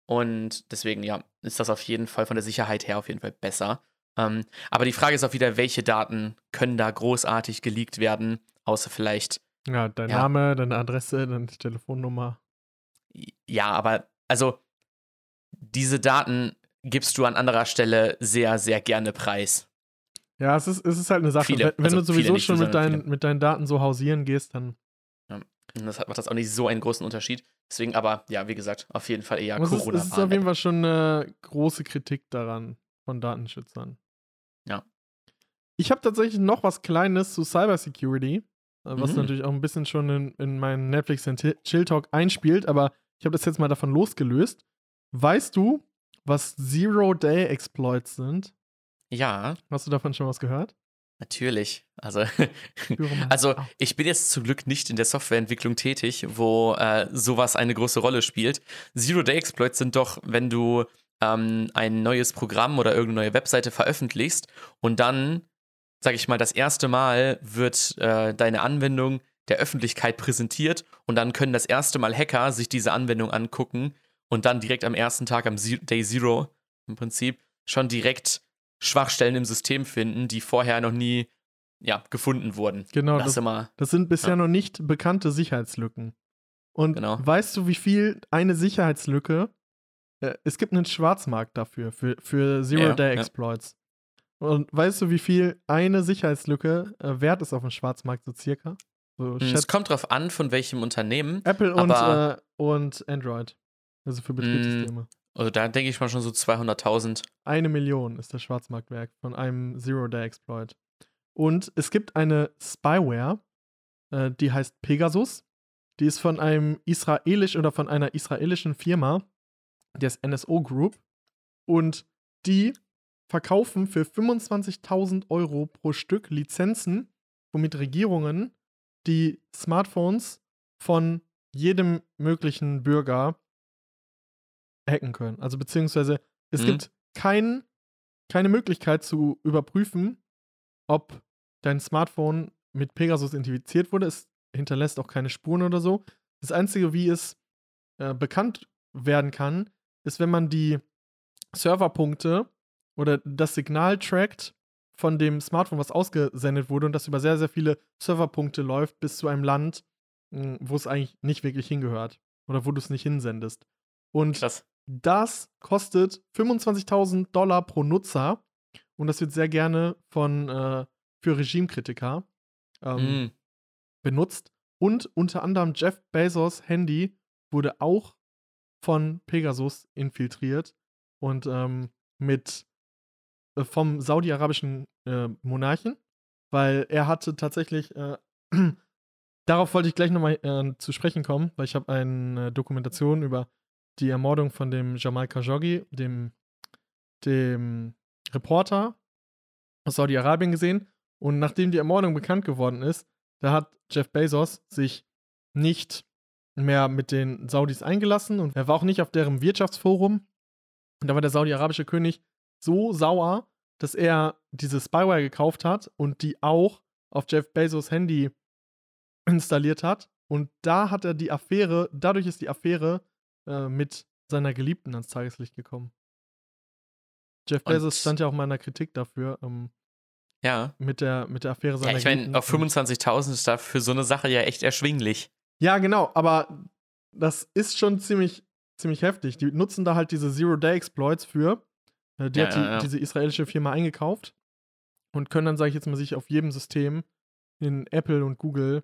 A: Und deswegen, ja, ist das auf jeden Fall von der Sicherheit her auf jeden Fall besser. Ähm, aber die Frage ist auch wieder, welche Daten können da großartig geleakt werden, außer vielleicht,
B: Ja, dein
A: Ja.
B: Name, deine Adresse, deine Telefonnummer.
A: ja, aber also diese Daten gibst du an anderer Stelle sehr, sehr gerne preis.
B: Ja, es ist, es ist halt eine Sache.
A: Viele,
B: wenn wenn
A: also
B: du sowieso
A: nicht,
B: schon mit deinen, mit deinen Daten so hausieren gehst, dann.
A: Und das macht das auch nicht so einen großen Unterschied. Deswegen aber, ja, wie gesagt, auf jeden Fall eher
B: Aber es ist,
A: corona
B: es ist auf jeden Fall schon eine große Kritik daran von Datenschützern.
A: Ja.
B: Ich habe tatsächlich noch was Kleines zu Cybersecurity, äh, was
A: Mhm.
B: natürlich auch ein bisschen schon in, in meinen Netflix and Chill Talk einspielt, aber ich habe das jetzt mal davon losgelöst. Weißt du, was Zero-Day-Exploits sind?
A: Ja,
B: Hast du davon schon was gehört?
A: natürlich. Also, also ich bin jetzt zum Glück nicht in der Softwareentwicklung tätig, wo äh, sowas eine große Rolle spielt. Zero-Day-Exploits sind doch, wenn du ähm, ein neues Programm oder irgendeine neue Webseite veröffentlichst und dann, sag ich mal, das erste Mal wird äh, deine Anwendung der Öffentlichkeit präsentiert und dann können das erste Mal Hacker sich diese Anwendung angucken und dann direkt am ersten Tag, am Day Zero im Prinzip, schon direkt Schwachstellen im System finden, die vorher noch nie ja, gefunden wurden.
B: Genau,
A: das
B: das,
A: immer.
B: das sind bisher
A: Ja.
B: noch nicht bekannte Sicherheitslücken. Und
A: Genau.
B: weißt du, wie viel eine Sicherheitslücke? Äh, es gibt einen Schwarzmarkt dafür, für, für
A: Ja,
B: Zero-Day-Exploits. Und weißt du, wie viel eine Sicherheitslücke äh, wert ist auf dem Schwarzmarkt, so circa? So schätz-
A: Es kommt drauf an, von welchem Unternehmen.
B: Apple und, äh, und Android. Also für Betriebssysteme.
A: Also da denke ich mal schon so 200.000.
B: Eine Million ist das Schwarzmarktwerk von einem Zero-Day-Exploit. Und es gibt eine Spyware, äh, die heißt Pegasus. Die ist von einem israelisch oder von einer israelischen Firma, der ist NSO Group. Und die verkaufen für 25.000 Euro pro Stück Lizenzen, womit Regierungen die Smartphones von jedem möglichen Bürger hacken können. Also beziehungsweise es
A: Mhm.
B: gibt kein, keine Möglichkeit zu überprüfen, ob dein Smartphone mit Pegasus identifiziert wurde. Es hinterlässt auch keine Spuren oder so. Das Einzige, wie es äh, bekannt werden kann, ist, wenn man die Serverpunkte oder das Signal trackt von dem Smartphone, was ausgesendet wurde und das über sehr, sehr viele Serverpunkte läuft bis zu einem Land, mh, wo es eigentlich nicht wirklich hingehört oder wo du es nicht hinsendest. Und
A: Krass.
B: das kostet 25.000 Dollar pro Nutzer und das wird sehr gerne von äh, für Regimekritiker ähm,
A: Mm.
B: benutzt. Und unter anderem Jeff Bezos Handy wurde auch von Pegasus infiltriert und ähm, mit äh, vom saudi-arabischen äh, Monarchen, weil er hatte tatsächlich äh, (clears throat) darauf wollte ich gleich nochmal äh, zu sprechen kommen, weil ich habe eine Dokumentation über die Ermordung von dem Jamal Khashoggi, dem, dem Reporter aus Saudi-Arabien gesehen. Und nachdem die Ermordung bekannt geworden ist, da hat Jeff Bezos sich nicht mehr mit den Saudis eingelassen und er war auch nicht auf deren Wirtschaftsforum. Und da war der saudi-arabische König so sauer, dass er diese Spyware gekauft hat und die auch auf Jeff Bezos Handy installiert hat. Und da hat er die Affäre, dadurch ist die Affäre äh, mit seiner Geliebten ans Tageslicht gekommen. Jeff
A: Und-
B: Bezos stand ja auch mal in der Kritik dafür, ähm,
A: Ja.
B: mit, der, mit der Affäre seiner
A: Ja, ich meine, auf
B: Und-
A: 25.000 ist da für so eine Sache ja echt erschwinglich.
B: Ja, genau, aber das ist schon ziemlich, ziemlich heftig. Die nutzen da halt diese Zero-Day-Exploits für. Äh, Die
A: Ja,
B: hat die,
A: ja, ja.
B: diese israelische Firma eingekauft und können dann, sage ich jetzt mal, sich auf jedem System in Apple und Google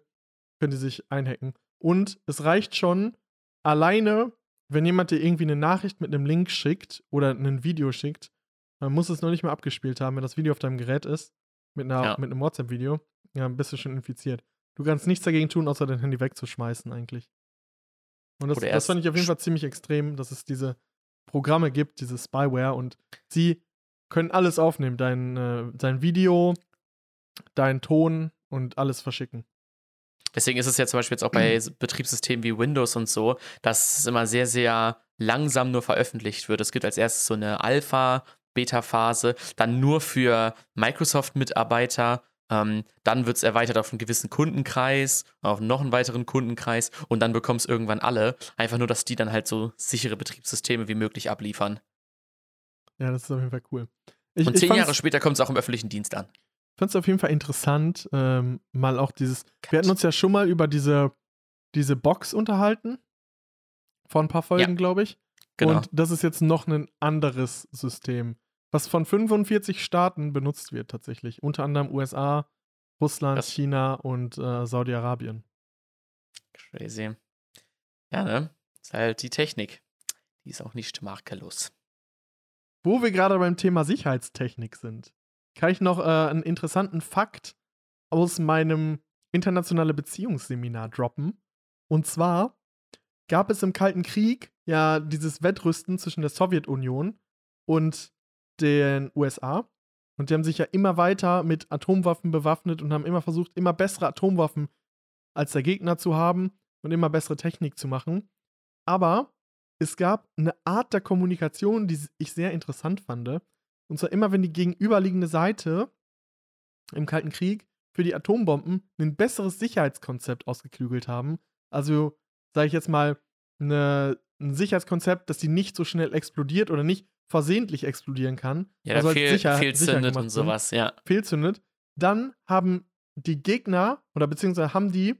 B: können die sich einhacken. Und es reicht schon alleine, wenn jemand dir irgendwie eine Nachricht mit einem Link schickt oder ein Video schickt, man muss es noch nicht mal abgespielt haben, wenn das Video auf deinem Gerät ist, mit, einer, mit einem WhatsApp-Video, ja, bist du schon infiziert. Du kannst nichts dagegen tun, außer dein Handy wegzuschmeißen, eigentlich. Und das, das fand ich auf jeden Fall ziemlich extrem, dass es diese Programme gibt, diese Spyware und sie können alles aufnehmen, dein, äh, dein Video, dein Ton und alles verschicken.
A: Deswegen ist es ja zum Beispiel jetzt auch bei (clears throat) Betriebssystemen wie Windows und so, dass es immer sehr, sehr langsam nur veröffentlicht wird. Es gibt als erstes so eine Alpha, Beta-Phase, dann nur für Microsoft-Mitarbeiter. Ähm, dann wird es erweitert auf einen gewissen Kundenkreis, auf noch einen weiteren Kundenkreis und dann bekommst irgendwann alle. Einfach nur, dass die dann halt so sichere Betriebssysteme wie möglich abliefern.
B: Ja, das ist auf jeden Fall cool. Ich,
A: und
B: ich
A: zehn Jahre später kommt es auch im öffentlichen Dienst an.
B: fand es auf jeden Fall interessant, ähm, mal auch dieses. Wir hatten uns ja schon mal über diese, diese Box unterhalten. Vor ein paar Folgen, glaube ich.
A: Genau.
B: Und das ist jetzt noch ein anderes System. Was von 45 Staaten benutzt wird tatsächlich. Unter anderem USA, Russland,
A: Krass.
B: China und äh, Saudi-Arabien.
A: Crazy. Ja, ne? Ist halt die Technik. Die ist auch nicht makellos.
B: Wo wir gerade beim Thema Sicherheitstechnik sind, kann ich noch äh, einen interessanten Fakt aus meinem internationale Beziehungsseminar droppen. Und zwar gab es im Kalten Krieg ja dieses Wettrüsten zwischen der Sowjetunion und den USA. Und die haben sich ja immer weiter mit Atomwaffen bewaffnet und haben immer versucht, immer bessere Atomwaffen als der Gegner zu haben und immer bessere Technik zu machen. Aber es gab eine Art der Kommunikation, die ich sehr interessant fand. Und zwar immer, wenn die gegenüberliegende Seite im Kalten Krieg für die Atombomben ein besseres Sicherheitskonzept ausgeklügelt haben. Also, sage ich jetzt mal, eine, ein Sicherheitskonzept, dass die nicht so schnell explodiert oder nicht versehentlich explodieren kann.
A: Ja,
B: also
A: fehl,
B: sicher-
A: fehlzündet
B: sicher
A: und sowas, ja.
B: fehlzündet, dann haben die Gegner oder beziehungsweise haben die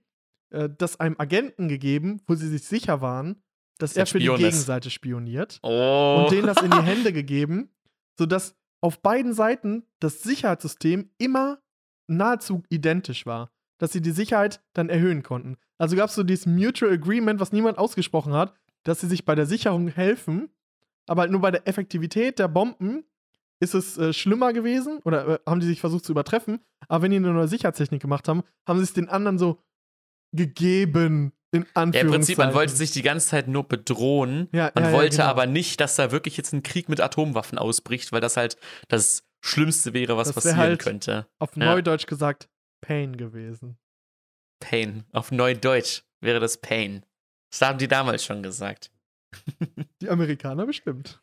B: äh, das einem Agenten gegeben, wo sie sich sicher waren, dass
A: Der
B: er für die
A: Spion ist.
B: Gegenseite spioniert
A: Oh.
B: und denen das in die (laughs) Hände gegeben, sodass auf beiden Seiten das Sicherheitssystem immer nahezu identisch war, dass sie die Sicherheit dann erhöhen konnten. Also gab es so dieses Mutual Agreement, was niemand ausgesprochen hat, dass sie sich bei der Sicherung helfen, aber halt nur bei der Effektivität der Bomben ist es äh, schlimmer gewesen oder äh, haben die sich versucht zu übertreffen. Aber wenn die eine neue Sicherheitstechnik gemacht haben, haben sie es den anderen so gegeben, in
A: ja, im Prinzip, man wollte sich die ganze Zeit nur bedrohen.
B: Ja,
A: Man
B: ja, ja,
A: wollte
B: genau.
A: aber nicht, dass da wirklich jetzt ein Krieg mit Atomwaffen ausbricht, weil das halt das Schlimmste wäre, was
B: Das
A: passieren
B: halt-
A: könnte.
B: auf
A: Ja.
B: Neudeutsch gesagt Pain gewesen.
A: Pain. Auf Neudeutsch wäre das Pain. Das haben die damals schon gesagt. (laughs)
B: Die Amerikaner bestimmt.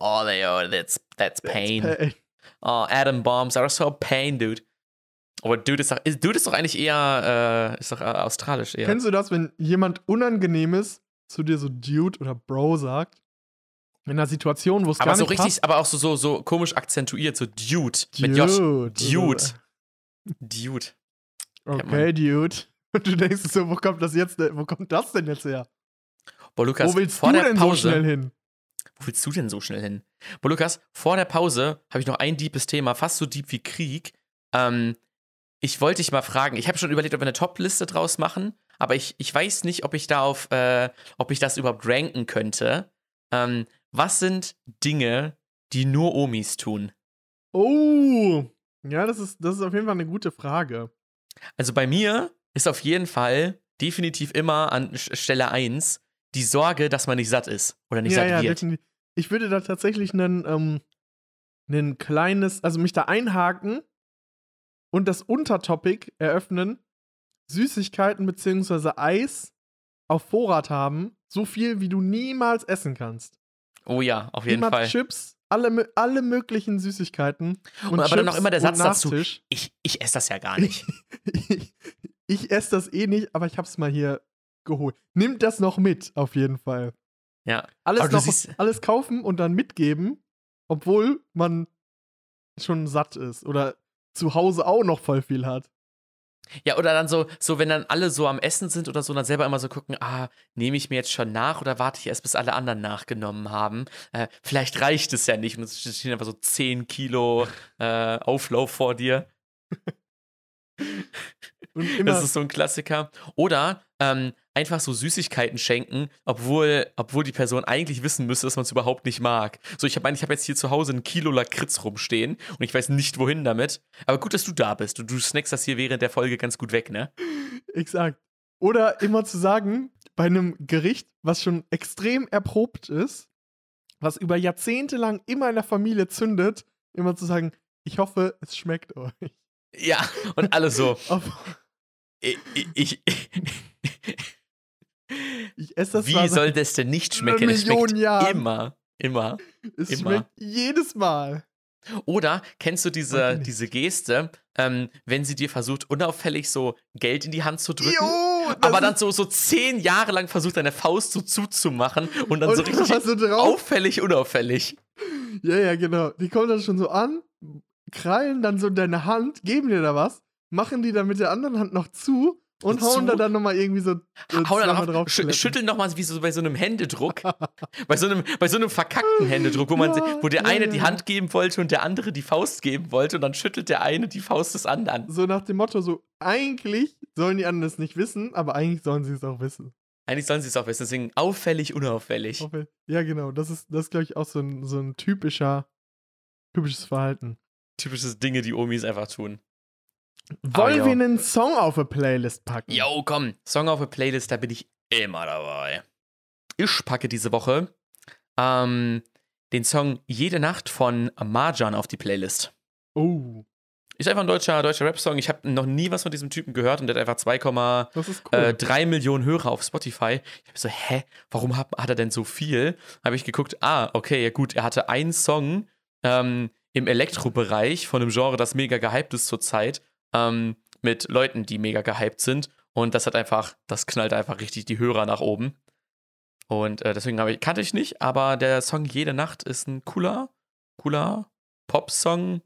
A: Oh, they are, that's, that's pain.
B: Pain.
A: Oh, Atom Bombs are so pain, dude. Aber Dude ist doch, ist, Dude ist doch eigentlich eher, äh, ist doch äh, australisch eher.
B: Kennst du das, wenn jemand Unangenehmes zu dir so Dude oder Bro sagt? In einer Situation, wo es
A: aber
B: gar
A: so
B: nicht
A: richtig, aber auch so, so, so komisch akzentuiert, so Dude.
B: passt.
A: Mit Josh.
B: Dude.
A: Dude. Dude.
B: Okay, Dude. (laughs) Und du denkst so, wo kommt das jetzt, wo kommt das denn jetzt her?
A: Boah, Lukas,
B: wo willst
A: vor
B: du
A: der
B: denn
A: Pause,
B: so schnell hin?
A: Wo willst du denn so schnell hin? Boah, Lukas, vor der Pause habe ich noch ein deepes Thema, fast so deep wie Krieg. Ähm, ich wollte dich mal fragen, ich habe schon überlegt, ob wir eine Top-Liste draus machen, aber ich, ich weiß nicht, ob ich da auf, äh, ob ich das überhaupt ranken könnte. Ähm, was sind Dinge, die nur Omis tun?
B: Oh, ja, das ist, das ist auf jeden Fall eine gute Frage.
A: Also bei mir ist auf jeden Fall definitiv immer an Stelle 1 die Sorge, dass man nicht satt ist oder nicht
B: ja,
A: satt
B: ja,
A: wird.
B: definitiv. Ich würde da tatsächlich einen, ähm, einen kleines, also mich da einhaken und das Untertopic eröffnen, Süßigkeiten bzw. Eis auf Vorrat haben, so viel wie du niemals essen kannst.
A: Oh ja, auf jeden
B: immer
A: Fall.
B: Chips, alle, alle möglichen Süßigkeiten. Und,
A: Und aber dann
B: Chips
A: auch immer der Satz dazu. Ich, ich esse das ja gar (laughs) nicht.
B: ich ich esse das eh nicht, aber ich hab's mal hier geholt. Nimmt das noch mit, auf jeden Fall.
A: Ja.
B: Alles,
A: Aber
B: noch, alles kaufen und dann mitgeben, obwohl man schon satt ist oder zu Hause auch noch voll viel hat.
A: Ja, oder dann so, so, wenn dann alle so am Essen sind oder so, dann selber immer so gucken, ah, nehme ich mir jetzt schon nach oder warte ich erst, bis alle anderen nachgenommen haben? Äh, vielleicht reicht es ja nicht und es stehen einfach so 10 Kilo (laughs) äh, Auflauf vor dir.
B: Und immer,
A: Das ist so ein Klassiker. Oder ähm, einfach so Süßigkeiten schenken, obwohl, obwohl die Person eigentlich wissen müsste, dass man es überhaupt nicht mag. So, ich habe ich hab jetzt hier zu Hause ein Kilo Lakritz rumstehen und ich weiß nicht, wohin damit. Aber gut, dass du da bist. Du, du snackst das hier während der Folge ganz gut weg, ne?
B: exakt. Oder immer zu sagen, bei einem Gericht, was schon extrem erprobt ist, was über Jahrzehnte lang immer in der Familie zündet, immer zu sagen, ich hoffe, es schmeckt euch.
A: Ja, und alle so. (laughs) Ich, ich, (laughs) ich,
B: ich esse das
A: wie soll das denn nicht schmecken? Es
B: Million
A: schmeckt
B: Jahren.
A: immer. Immer.
B: Es
A: immer.
B: schmeckt jedes Mal.
A: Oder kennst du diese, diese Geste, ähm, wenn sie dir versucht, unauffällig so Geld in die Hand zu drücken?
B: Jo,
A: aber dann so, so zehn Jahre lang versucht, deine Faust so zuzumachen und dann
B: und (laughs)
A: so richtig
B: so
A: auffällig, unauffällig.
B: Ja, ja, genau. Die kommen dann schon so an, krallen dann so deine Hand, geben dir da was, machen die dann mit der anderen Hand noch zu und hauen da dann nochmal irgendwie so. so
A: Hau dann noch, sch schütteln nochmal wie so bei so einem Händedruck. bei, so einem, bei so einem verkackten Händedruck, wo, man, (laughs)
B: Ja,
A: wo der eine
B: ja,
A: die. Hand geben wollte und der andere die Faust geben wollte und dann schüttelt der eine die Faust des anderen.
B: So nach dem Motto, so eigentlich sollen die anderen es nicht wissen, aber eigentlich sollen sie es auch wissen.
A: Eigentlich sollen sie es auch wissen, deswegen auffällig, unauffällig.
B: Ja, genau. Das ist, das glaube ich, auch so ein, so ein typischer, typisches Verhalten.
A: Typisches Dinge, die Omis einfach tun.
B: Wollen
A: ja.
B: wir einen Song auf eine Playlist packen?
A: Yo, komm, Song auf a Playlist, da bin ich immer dabei. Ich packe diese Woche ähm, den Song Jede Nacht von Marjan auf die Playlist.
B: Oh,
A: Ist einfach ein deutscher, deutscher Rap-Song. Ich habe noch nie was von diesem Typen gehört und der hat einfach 2,3
B: das ist cool.
A: äh, Millionen Hörer auf Spotify. Ich habe so, hä, warum hat, hat er denn so viel? Habe ich geguckt, ah, okay, ja gut, er hatte einen Song ähm, im Elektrobereich von einem Genre, das mega gehypt ist zurzeit, ähm, mit Leuten, die mega gehypt sind. Und das hat einfach, das knallt einfach richtig die Hörer nach oben. Und äh, deswegen ich, kannte ich nicht, aber der Song Jede Nacht ist ein cooler, cooler Pop-Song.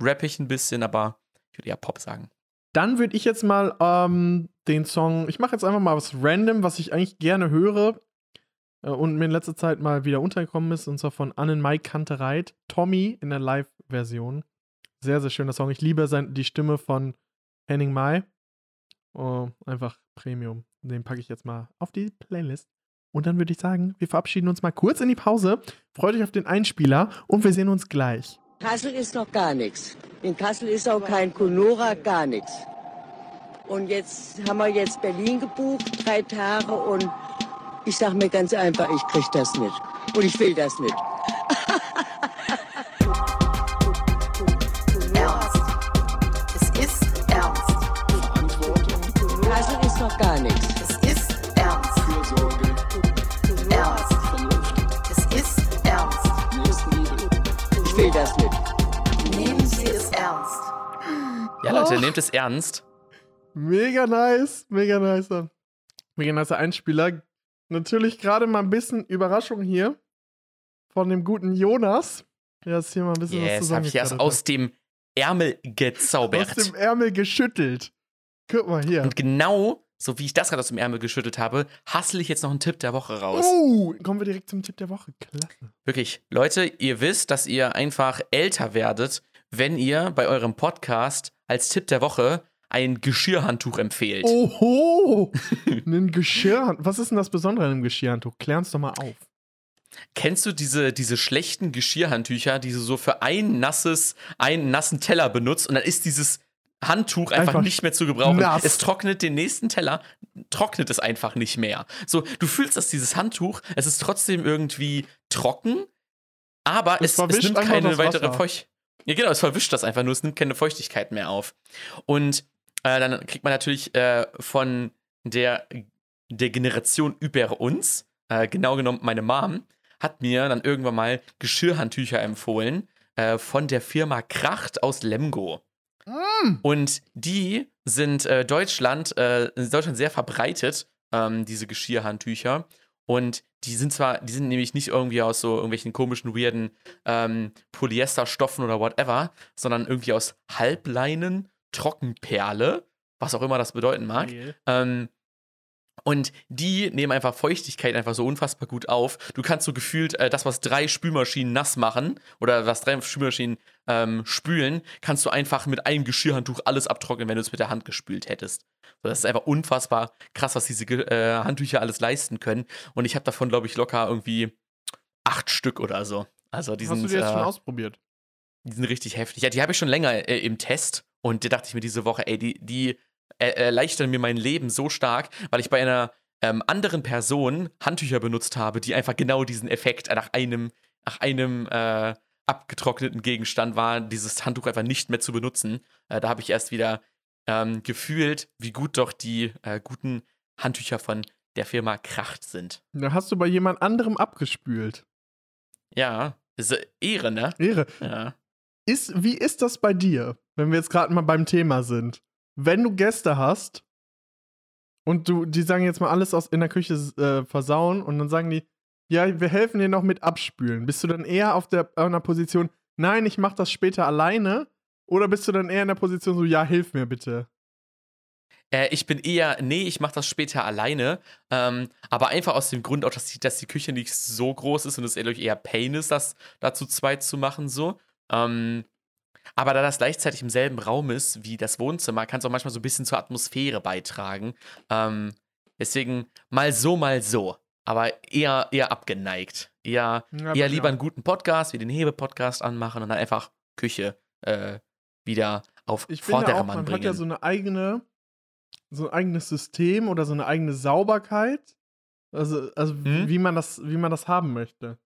A: Rappig ein bisschen, aber ich würde eher Pop sagen.
B: Dann würde ich jetzt mal ähm, den Song, ich mache jetzt einfach mal was random, was ich eigentlich gerne höre äh, und mir in letzter Zeit mal wieder untergekommen ist, und zwar von Annen Mai Kantereit, Tommy in der Live-Version. Sehr, sehr schöner Song. Ich liebe sein, die Stimme von Henning Mai. Oh, einfach Premium. Den packe ich jetzt mal auf die Playlist. Und dann würde ich sagen, wir verabschieden uns mal kurz in die Pause. Freut euch auf den Einspieler und wir sehen uns gleich.
C: Kassel ist noch gar nichts. In Kassel ist auch kein Kunora, gar nichts. Und jetzt haben wir jetzt Berlin gebucht, drei Tage und ich sag mir ganz einfach, ich krieg das nicht. Und ich will das nicht. Noch gar nichts.
D: Es ist ernst. Ernst. Es ist ernst.
C: Ich will das nicht.
D: Nehmen Sie es ernst.
A: Ja, Leute,
B: Oh.
A: nehmt es ernst.
B: Mega nice, mega nice. Mega nice Einspieler. Natürlich gerade mal ein bisschen Überraschung hier von dem guten Jonas. Der ist hier mal ein bisschen was
A: Yes, habe ich erst aus dem Ärmel gezaubert.
B: aus dem Ärmel geschüttelt. Guck mal hier.
A: Und genau, so wie ich das gerade aus dem Ärmel geschüttelt habe, hassle ich jetzt noch einen Tipp der Woche raus.
B: Oh, kommen wir direkt zum Tipp der Woche. Klasse.
A: Wirklich, Leute, ihr wisst, dass ihr einfach älter werdet, wenn ihr bei eurem Podcast als Tipp der Woche ein Geschirrhandtuch empfehlt.
B: Oho! (laughs) ein Geschirrhandtuch. Was ist denn das Besondere an einem Geschirrhandtuch? Klär uns doch mal auf.
A: Kennst du diese, diese schlechten Geschirrhandtücher, die du so für ein nasses, einen nassen Teller benutzt und dann ist dieses Handtuch einfach,
B: Einfach
A: nicht mehr zu gebrauchen.
B: nass.
A: Es trocknet den nächsten Teller, trocknet es einfach nicht mehr. So, du fühlst, dass dieses Handtuch, es ist trotzdem irgendwie trocken, aber
B: Es
A: es, es, nimmt keine weitere. Feuchtigkeit. Ja, genau, es verwischt das einfach nur, es nimmt keine Feuchtigkeit mehr auf. Und äh, dann kriegt man natürlich äh, von der, der Generation über uns, äh, genau genommen meine Mom, hat mir dann irgendwann mal Geschirrhandtücher empfohlen äh, von der Firma Kracht aus Lemgo.
B: Mm.
A: Und die sind äh, Deutschland, äh, in Deutschland sehr verbreitet, ähm, diese Geschirrhandtücher. Und die sind zwar, die sind nämlich nicht irgendwie aus so irgendwelchen komischen, weirden ähm, Polyesterstoffen oder whatever, sondern irgendwie aus Halbleinen, Trockenperle, was auch immer das bedeuten mag. Ähm, und die nehmen einfach Feuchtigkeit einfach so unfassbar gut auf. Du kannst so gefühlt äh, das, was drei Spülmaschinen nass machen oder was drei Spülmaschinen ähm, spülen, kannst du einfach mit einem Geschirrhandtuch alles abtrocknen, wenn du es mit der Hand gespült hättest. So, das ist einfach unfassbar krass, was diese äh, Handtücher alles leisten können. Und ich habe davon, glaube ich, locker irgendwie acht Stück oder so. Also die
B: Hast du
A: sind,
B: die jetzt schon
A: äh,
B: ausprobiert?
A: die sind richtig heftig. Ja, die habe ich schon länger äh, im Test und da dachte ich mir diese Woche, ey, die, die äh, erleichtern mir mein Leben so stark, weil ich bei einer ähm, anderen Person Handtücher benutzt habe, die einfach genau diesen Effekt nach einem, nach einem äh, abgetrockneten Gegenstand war, dieses Handtuch einfach nicht mehr zu benutzen. Äh, da habe ich erst wieder ähm, gefühlt, wie gut doch die äh, guten Handtücher von der Firma Kracht sind.
B: Da hast du bei jemand anderem abgespült.
A: Ja, ist äh, Ehre, ne?
B: Ehre.
A: Ja.
B: Ist, wie ist das bei dir, wenn wir jetzt gerade mal beim Thema sind? Wenn du Gäste hast und du, die sagen jetzt mal alles aus in der Küche äh, versauen und dann sagen die, ja, wir helfen dir noch mit abspülen. Bist du dann eher auf der auf einer Position, nein, ich mach das später alleine? Oder bist du dann eher in der Position so, ja, hilf mir bitte?
A: Äh, ich bin eher, nee, ich mache das später alleine. Ähm, aber einfach aus dem Grund auch, dass die, dass die Küche nicht so groß ist und es eher Pain ist, das da zu zweit zu machen, so. Ähm, aber da das gleichzeitig im selben Raum ist wie das Wohnzimmer, kann es auch manchmal so ein bisschen zur Atmosphäre beitragen. Ähm, deswegen mal so, mal so. Aber eher, eher abgeneigt. Eher,
B: Ja,
A: eher lieber einen guten Podcast wie den Hebe-Podcast anmachen und dann einfach Küche äh, wieder auf
B: Ich finde auch,
A: Vordermann
B: man
A: bringen.
B: hat ja so eine eigene, so ein eigenes System oder so eine eigene Sauberkeit. Also, also
A: Hm?
B: wie, man das, wie man das haben möchte.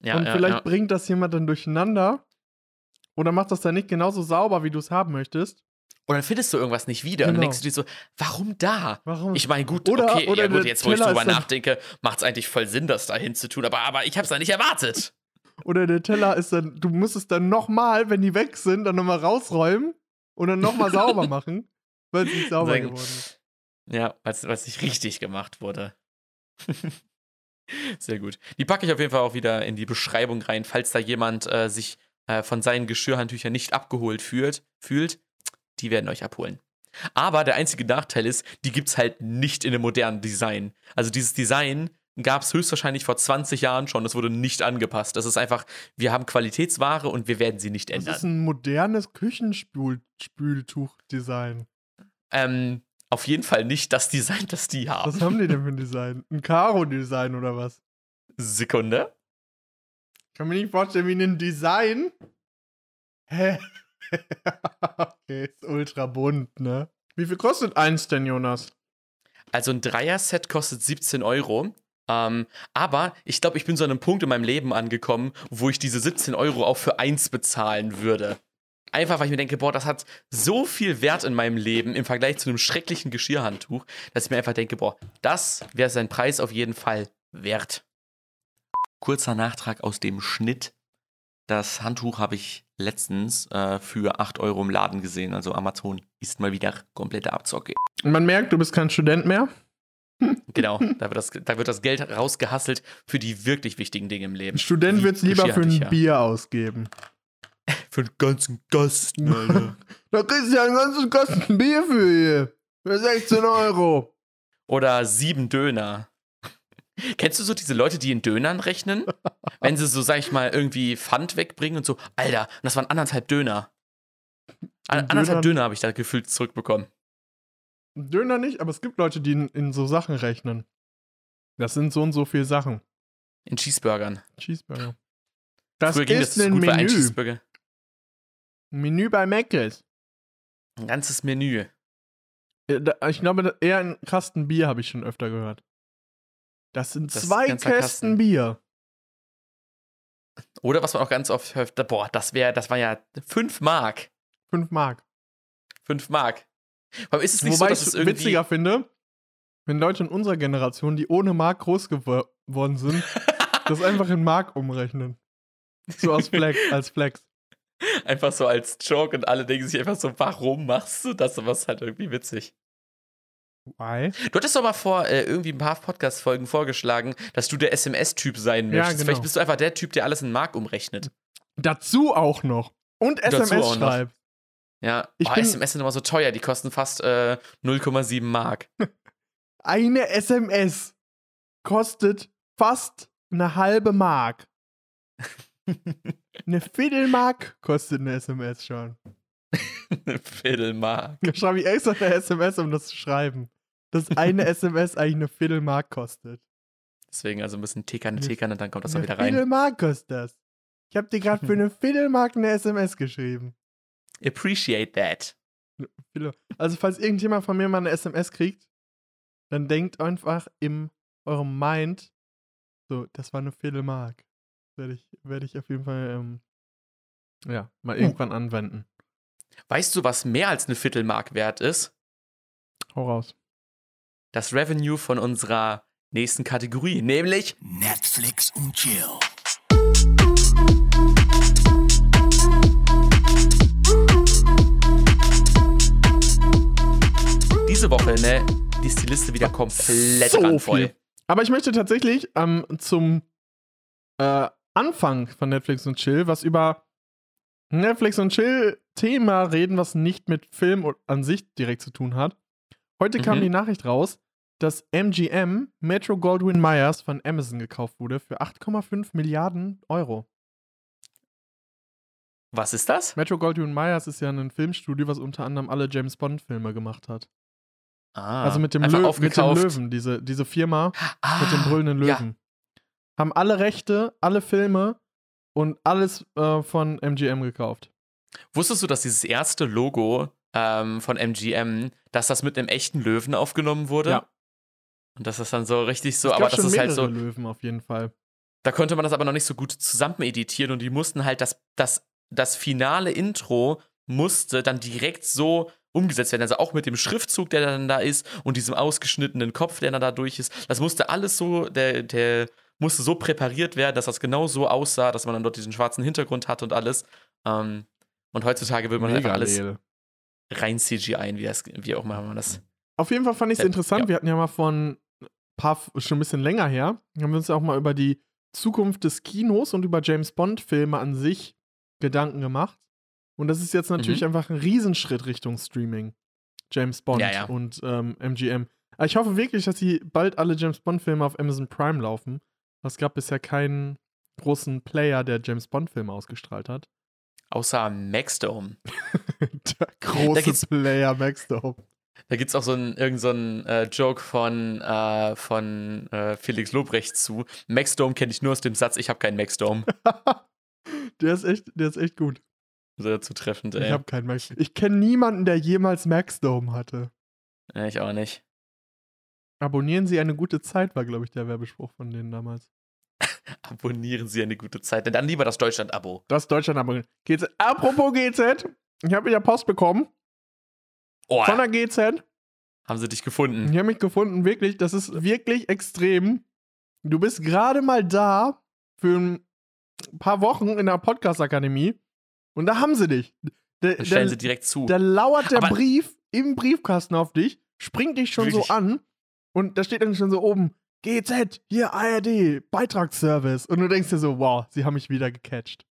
A: ja,
B: und
A: ja,
B: vielleicht bringt das jemand dann durcheinander oder macht das dann nicht genauso sauber, wie du es haben möchtest.
A: Und dann findest du irgendwas nicht wieder. Und dann
B: Genau.
A: denkst du dir so, warum da?
B: Warum?
A: Ich meine, gut,
B: Oder-
A: okay,
B: oder
A: ja gut, jetzt wo ich
B: Teller
A: drüber nachdenke, macht es eigentlich voll Sinn, das da hinzutun. Aber, aber ich habe es da nicht erwartet.
B: Oder der Teller ist dann, du musst es dann nochmal, wenn die weg sind, dann nochmal rausräumen und dann nochmal sauber (laughs) machen, weil es nicht sauber
A: Sagen-
B: geworden ist.
A: Ja, weil es nicht richtig gemacht wurde. (laughs) Sehr gut. Die packe ich auf jeden Fall auch wieder in die Beschreibung rein, falls da jemand äh, sich äh, von seinen Geschirrhandtüchern nicht abgeholt fühlt, fühlt. Die werden euch abholen. Aber der einzige Nachteil ist, die gibt es halt nicht in einem modernen Design. Also dieses Design gab es höchstwahrscheinlich vor 20 Jahren schon. Das wurde nicht angepasst. Das ist einfach, wir haben Qualitätsware und wir werden sie nicht
B: Das
A: ändern.
B: ist ein modernes Küchenspültuch-Design.
A: Ähm, auf jeden Fall nicht das Design, das die haben.
B: Was haben die denn (laughs) für ein Design? Ein Karo-Design oder was?
A: Sekunde.
B: Ich kann mir nicht vorstellen, wie ein Design. Hä? (laughs) okay, ist ultra bunt, ne? Wie viel kostet eins denn, Jonas?
A: Also ein Dreier-Set kostet 17 Euro. Ähm, aber ich glaube, ich bin so an einem Punkt in meinem Leben angekommen, wo ich diese 17 Euro auch für eins bezahlen würde. Einfach, weil ich mir denke, boah, das hat so viel Wert in meinem Leben im Vergleich zu einem schrecklichen Geschirrhandtuch, dass ich mir einfach denke, boah, das wäre sein Preis auf jeden Fall wert. Kurzer Nachtrag aus dem Schnitt. Das Handtuch habe ich letztens äh, für 8 Euro im Laden gesehen. Also Amazon ist mal wieder komplette Abzocke.
B: Und man merkt, du bist kein Student mehr. (laughs)
A: Genau, da wird, das, da wird das Geld rausgehasselt für die wirklich wichtigen Dinge im Leben.
B: Ein Student wird es lieber für ein
A: Geschirrhandtücher.
B: Bier ausgeben. (laughs)
A: Für den ganzen Gasten, Alter. (laughs)
B: Da kriegst du ja einen ganzen Kasten Bier für hier. Für 16 Euro.
A: Oder sieben Döner. Kennst du so diese Leute, die in Dönern rechnen? Wenn sie so, sag ich mal, irgendwie Pfand wegbringen und so, Alter, und das waren anderthalb Döner. An, anderthalb Döner habe ich da gefühlt zurückbekommen.
B: Döner nicht, aber es gibt Leute, die in, in so Sachen rechnen. Das sind so und so viele Sachen.
A: In Cheeseburgern.
B: Cheeseburger. Das
A: Früher ging das
B: ist
A: so
B: ein
A: gut bei einem
B: Menü.
A: Cheeseburger.
B: Ein Menü bei Mc's.
A: Ein ganzes Menü.
B: Äh, Ich glaube, eher ein Kasten Bier habe ich schon öfter gehört. Das sind
A: Das
B: zwei Kästen
A: Kasten.
B: Bier.
A: Oder was man auch ganz oft hört, boah, das wäre, das war ja 5 Mark.
B: Fünf Mark.
A: 5 Mark. Aber ist es nicht
B: Wobei
A: so, dass
B: ich
A: es irgendwie.
B: witziger finde, wenn Leute in unserer Generation, die ohne Mark groß gewo- geworden sind, (laughs) das einfach in Mark umrechnen. So aus Flex, (laughs) als Flex.
A: Einfach so als Joke und alle denken sich einfach so, warum machst du das? Aber es ist halt irgendwie witzig.
B: Why?
A: Du hattest doch mal vor äh, irgendwie ein paar Podcast-Folgen vorgeschlagen, dass du der SMS-Typ sein
B: Ja,
A: möchtest.
B: genau.
A: Vielleicht bist du einfach der Typ, der alles in Mark umrechnet.
B: Dazu auch noch. Und SMS schreibt.
A: Ja,
B: Ich
A: oh,
B: bin-
A: SMS sind immer so teuer, die kosten fast äh, 0,7 Mark. (laughs)
B: Eine SMS kostet fast eine halbe Mark. (laughs) Eine Viertelmark kostet eine SMS schon.
A: Eine (laughs) Viertelmark.
B: Da schreibe ich extra eine SMS, um das zu schreiben. Dass eine (laughs) SMS eigentlich eine Viertelmark kostet.
A: Deswegen also ein bisschen tickern, tickern und dann kommt das auch
B: eine
A: wieder rein.
B: Viertelmark kostet das. Ich habe dir gerade für (laughs) eine Viertelmark eine SMS geschrieben.
A: Appreciate that.
B: Also, falls irgendjemand von mir mal eine SMS kriegt, dann denkt einfach in eurem Mind, so, das war eine Viertelmark. Werde ich, werde ich auf jeden Fall, ähm, ja, mal
A: Hm.
B: irgendwann anwenden.
A: Weißt du, was mehr als eine Viertelmark wert ist?
B: Hau raus.
A: Das Revenue von unserer nächsten Kategorie, nämlich
E: Netflix und Chill.
A: diese Woche, ne, ist die Liste wieder komplett
B: So
A: randvoll.
B: viel. Aber ich möchte tatsächlich ähm, zum äh, Anfang von Netflix und Chill was über Netflix und Chill Thema reden, was nicht mit Film an sich direkt zu tun hat. Heute kam
A: Mhm.
B: die Nachricht raus, dass MGM, Metro Goldwyn Myers, von Amazon gekauft wurde für 8,5 Milliarden Euro.
A: Was ist das?
B: Metro Goldwyn Myers ist ja ein Filmstudio, was unter anderem alle James Bond-Filme gemacht hat.
A: Ah,
B: also mit dem, Lö mit dem. Löwen, diese, diese Firma
A: Ah,
B: mit dem brüllenden
A: ja.
B: Löwen. Haben alle Rechte, alle Filme und alles äh, von MGM gekauft.
A: Wusstest du, dass dieses erste Logo ähm, von MGM, dass das mit einem echten Löwen aufgenommen wurde?
B: Ja.
A: Und dass das dann so richtig so, aber das ist halt so,
B: Löwen auf jeden Fall.
A: da konnte man das aber noch nicht so gut zusammen editieren und die mussten halt das, das, das finale Intro musste dann direkt so umgesetzt werden. Also auch mit dem Schriftzug, der dann da ist und diesem ausgeschnittenen Kopf, der dann da durch ist. Das musste alles so, der, der musste so präpariert werden, dass das genau so aussah, dass man dann dort diesen schwarzen Hintergrund hat und alles. Ähm, und heutzutage will man einfach alles
B: Lele.
A: rein CGI, wie, das, wie auch immer man das.
B: Auf jeden Fall fand ich es
A: Ja,
B: interessant.
A: ja.
B: Wir hatten ja mal von ein paar, schon ein bisschen länger her, haben wir uns ja auch mal über die Zukunft des Kinos und über James Bond-Filme an sich Gedanken gemacht. Und das ist jetzt natürlich
A: Mhm.
B: einfach ein Riesenschritt Richtung Streaming. James Bond
A: Ja, ja.
B: und ähm, MGM. Aber ich hoffe wirklich, dass sie bald alle James Bond-Filme auf Amazon Prime laufen. Es gab bisher keinen großen Player, der James Bond-Filme ausgestrahlt hat.
A: Außer Maxdome. (laughs)
B: der große
A: gibt's-
B: Player Max Dome.
A: Da gibt es auch so einen irgend so einen, äh, Joke von, äh, von äh, Felix Lobrecht zu. Maxdome kenne ich nur aus dem Satz, ich habe keinen Maxdome. (laughs)
B: der ist echt, der ist echt gut.
A: Sehr zutreffend,
B: Ich
A: ey.
B: habe keinen Max. Ich kenne niemanden, der jemals Maxdome hatte.
A: Ja, ich auch nicht.
B: Abonnieren Sie eine gute Zeit, war, glaube ich, der Werbespruch von denen damals. (laughs)
A: Abonnieren Sie eine gute Zeit. Dann lieber das Deutschland-Abo.
B: Das Deutschland abonnieren. GZ. Apropos GZ, ich habe wieder Post bekommen
A: Oh,
B: von der GZ.
A: haben sie dich gefunden.
B: Die haben mich gefunden, wirklich, das ist wirklich extrem. Du bist gerade mal da für ein paar Wochen in der Podcast-Akademie und da haben sie dich. Da,
A: Dann stellen
B: da,
A: sie direkt zu.
B: da lauert der
A: Aber-
B: Brief im Briefkasten auf dich, springt dich schon
A: Wirklich?
B: so an und da steht dann schon so oben, GZ, hier ARD, Beitragsservice. Und du denkst dir so, wow, sie haben mich wieder gecatcht.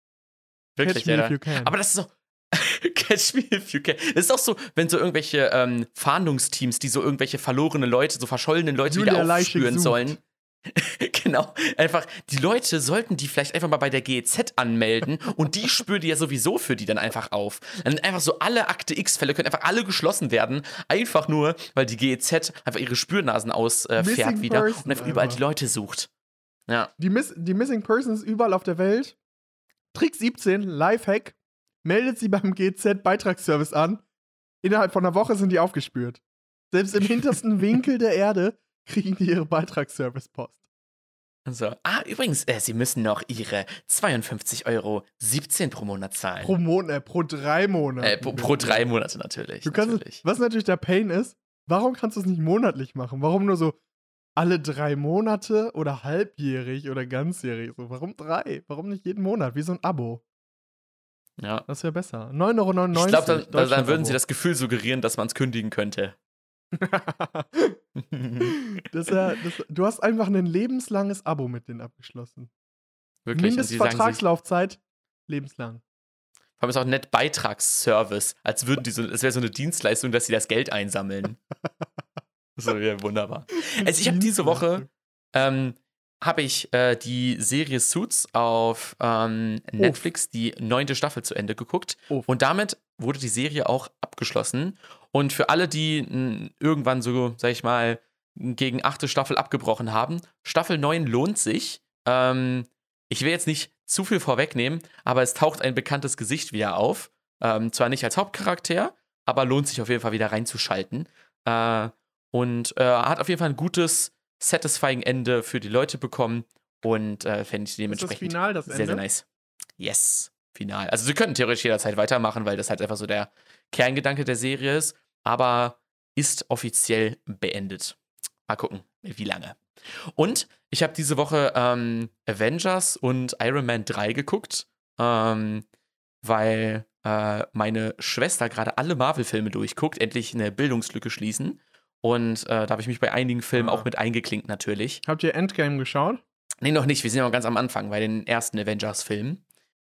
A: Wirklich,
B: Catch me if you can.
A: Aber das ist so. (laughs) Catch me if you can. Das ist auch so, wenn so irgendwelche ähm, Fahndungsteams, die so irgendwelche verlorene Leute, so verschollenen Leute
B: Julia
A: wieder aufspüren sollen. (laughs) genau. Einfach, die Leute sollten die vielleicht einfach mal bei der GEZ anmelden und die spüren die ja sowieso für die dann einfach auf. Dann einfach so alle Akte X-Fälle können einfach alle geschlossen werden. Einfach nur, weil die GEZ einfach ihre Spürnasen ausfährt äh, wieder
B: person
A: und einfach überall
B: einfach.
A: die Leute sucht. Ja.
B: Die, Miss die Missing Persons überall auf der Welt. Trick 17, Lifehack, meldet sie beim GZ-Beitragsservice an. Innerhalb von einer Woche sind die aufgespürt. Selbst im (laughs) hintersten Winkel der Erde kriegen die ihre Beitragsservice-Post.
A: So. Ah, übrigens, äh, Sie müssen noch Ihre 52,17 Euro pro Monat zahlen.
B: Pro Monat, äh, pro drei Monate.
A: Äh, pro, pro drei Monate natürlich.
B: Du kannst,
A: natürlich.
B: was natürlich der Pain ist, warum kannst du es nicht monatlich machen? Warum nur so alle drei Monate oder halbjährig oder ganzjährig? So, warum drei? Warum nicht jeden Monat? Wie so ein Abo.
A: Ja.
B: Das wäre besser. 9,99 Euro.
A: Ich glaube, dann, dann, dann würden Sie das Gefühl suggerieren, dass man es kündigen könnte. (laughs)
B: das, wär- das, du hast einfach ein lebenslanges Abo mit denen abgeschlossen.
A: Wirklich. Vor
B: Mindestvertragslaufzeit lebenslang.
A: allem ist auch nett Beitragsservice, als würden die so, es wäre so eine Dienstleistung, dass sie das Geld einsammeln. (laughs) so, ja, wunderbar. (laughs) Also ich habe diese Woche ähm, habe ich äh, die Serie Suits auf ähm, Netflix, die neunte Staffel zu Ende geguckt.
B: Uff.
A: Und damit wurde die Serie auch abgeschlossen. Und für alle, die irgendwann so, sag ich mal, gegen achte Staffel abgebrochen haben, Staffel 9 lohnt sich. Ähm, ich will jetzt nicht zu viel vorwegnehmen, aber es taucht ein bekanntes Gesicht wieder auf. Ähm, zwar nicht als Hauptcharakter, aber lohnt sich auf jeden Fall wieder reinzuschalten. Äh, und äh, hat auf jeden Fall ein gutes, satisfying Ende für die Leute bekommen und äh, fände ich dementsprechend
B: Final das
A: sehr, sehr nice. Yes, final. Also sie könnten theoretisch jederzeit weitermachen, weil das halt einfach so der Kerngedanke der Serie ist, aber ist offiziell beendet. Mal gucken, wie lange. Und ich habe diese Woche ähm, Avengers und Iron Man 3 geguckt, ähm, weil äh, meine Schwester gerade alle Marvel-Filme durchguckt, endlich eine Bildungslücke schließen. Und äh, da habe ich mich bei einigen Filmen
B: Ah.
A: auch mit eingeklinkt, natürlich.
B: Habt ihr Endgame geschaut?
A: Nee, noch nicht. Wir sind ja noch ganz am Anfang bei den ersten Avengers-Filmen.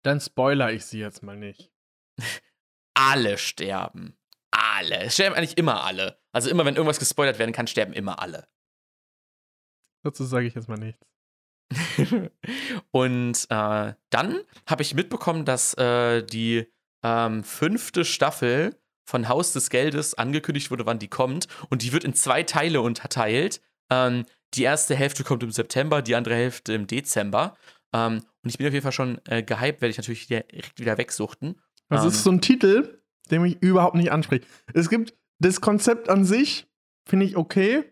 B: Dann spoiler ich sie jetzt mal nicht. (laughs)
A: Alle sterben. alle. Es sterben eigentlich immer alle. Also immer, wenn irgendwas gespoilert werden kann, sterben immer alle.
B: Dazu sage ich jetzt mal nichts. (laughs)
A: und äh, dann habe ich mitbekommen, dass äh, die ähm, fünfte Staffel von Haus des Geldes angekündigt wurde, wann die kommt. Und die wird in zwei Teile unterteilt. Ähm, die erste Hälfte kommt im September, die andere Hälfte im Dezember. Ähm, und ich bin auf jeden Fall schon äh, gehypt, werde ich natürlich direkt wieder wegsuchten.
B: Das ist so ein Titel, der mich überhaupt nicht anspricht. Es gibt das Konzept an sich, finde ich okay,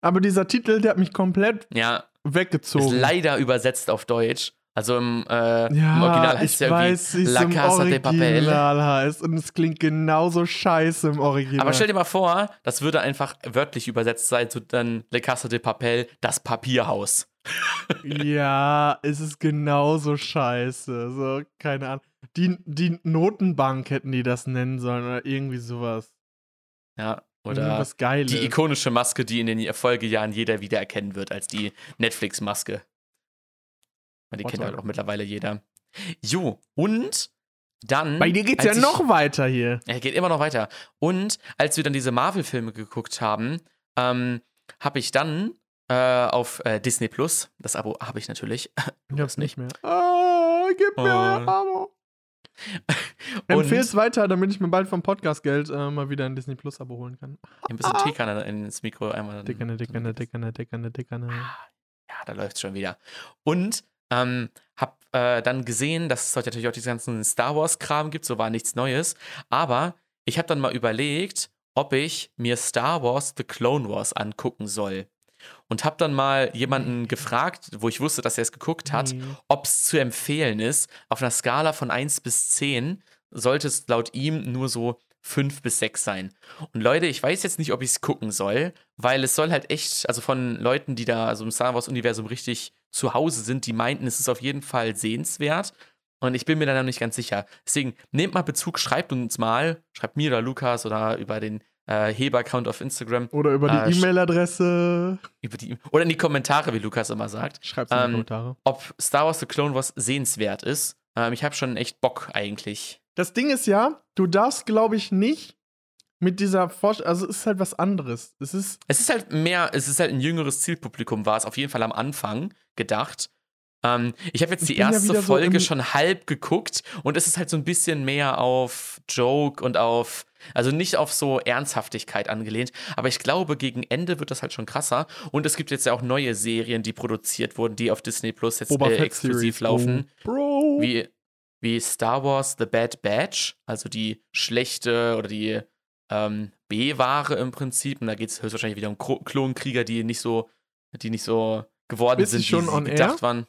B: aber dieser Titel, der hat mich komplett
A: Ja, ist
B: weggezogen.
A: leider übersetzt auf Deutsch. Also im, äh,
B: ja,
A: im Original heißt es ja
B: weiß, wie
A: irgendwie La
B: im
A: Casa de Papel.
B: Original heißt und es klingt genauso scheiße im Original.
A: Aber stell dir mal vor, das würde einfach wörtlich übersetzt sein zu dann Le Casa de Papel, das Papierhaus. (laughs)
B: ja, es ist genauso scheiße. So, keine Ahnung. Die, die Notenbank hätten die das nennen sollen oder irgendwie sowas.
A: Ja, oder
B: Geiles.
A: die ikonische Maske, die in den Folgejahren jeder wiedererkennen wird, als die Netflix-Maske. Die
B: What
A: kennt halt auch mittlerweile jeder. Jo, und dann.
B: Bei dir geht's ja
A: ich-
B: noch weiter hier.
A: Er geht immer noch weiter. Und als wir dann diese Marvel-Filme geguckt haben, ähm, habe ich dann äh, auf äh, Disney Plus, das Abo habe ich natürlich, (laughs)
B: Ich hab's
A: nicht.
B: nicht mehr. Ah, gib mir
A: Oh.
B: euer Abo. Empfehl's weiter, damit ich mir bald vom Podcastgeld äh, mal wieder ein Disney Plus Abo holen kann.
A: ein bisschen Teekanne ins Mikro einmal.
B: Dickerne, dickerne, dickerne, dickerne, dickerne.
A: Ja, da läuft's schon wieder. Und ähm, hab äh, dann gesehen, dass es heute natürlich auch diesen ganzen Star Wars-Kram gibt, so war nichts Neues. Aber ich habe dann mal überlegt, ob ich mir Star Wars The Clone Wars angucken soll. Und habe dann mal jemanden gefragt, wo ich wusste, dass er es geguckt hat,
B: Nee.
A: ob es zu empfehlen ist. Auf einer Skala von 1 bis 10 sollte es laut ihm nur so 5 bis 6 sein. Und Leute, ich weiß jetzt nicht, ob ich es gucken soll, weil es soll halt echt, also von Leuten, die da also im Star Wars-Universum richtig zu Hause sind, die meinten, es ist auf jeden Fall sehenswert. Und ich bin mir da noch nicht ganz sicher. Deswegen nehmt mal Bezug, schreibt uns mal, schreibt mir oder Lukas oder über den äh, Heber-Account auf Instagram,
B: Oder über die
A: sch-
B: E-Mail-Adresse.
A: über die, oder in die Kommentare, wie Lukas immer sagt
B: Schreib's in die
A: Ähm,
B: Kommentare.
A: ob Star Wars The Clone Wars sehenswert ist. Ähm, ich habe schon echt Bock eigentlich.
B: Das Ding ist ja, du darfst, glaube ich, nicht mit dieser Vorstellung, also es ist halt was anderes. Es ist,
A: Es ist halt mehr, es ist halt ein jüngeres Zielpublikum, war es auf jeden Fall am Anfang gedacht. Ähm, ich habe jetzt die
B: ja
A: erste
B: so
A: Folge
B: im-
A: schon halb geguckt und es ist halt so ein bisschen mehr auf Joke und auf, also nicht auf so Ernsthaftigkeit angelehnt, aber ich glaube, gegen Ende wird das halt schon krasser und es gibt jetzt ja auch neue Serien, die produziert wurden, die auf Disney Plus jetzt äh, exklusiv
B: Series.
A: laufen.
B: Oh, Bro.
A: wie, wie Star Wars The Bad Batch, also die schlechte oder die ähm, B-Ware im Prinzip. Und da geht es höchstwahrscheinlich wieder um Kro- Klonkrieger, die nicht so, die nicht so geworden
B: Ist die
A: sind,
B: schon
A: wie sie
B: on
A: gedacht
B: air?
A: waren.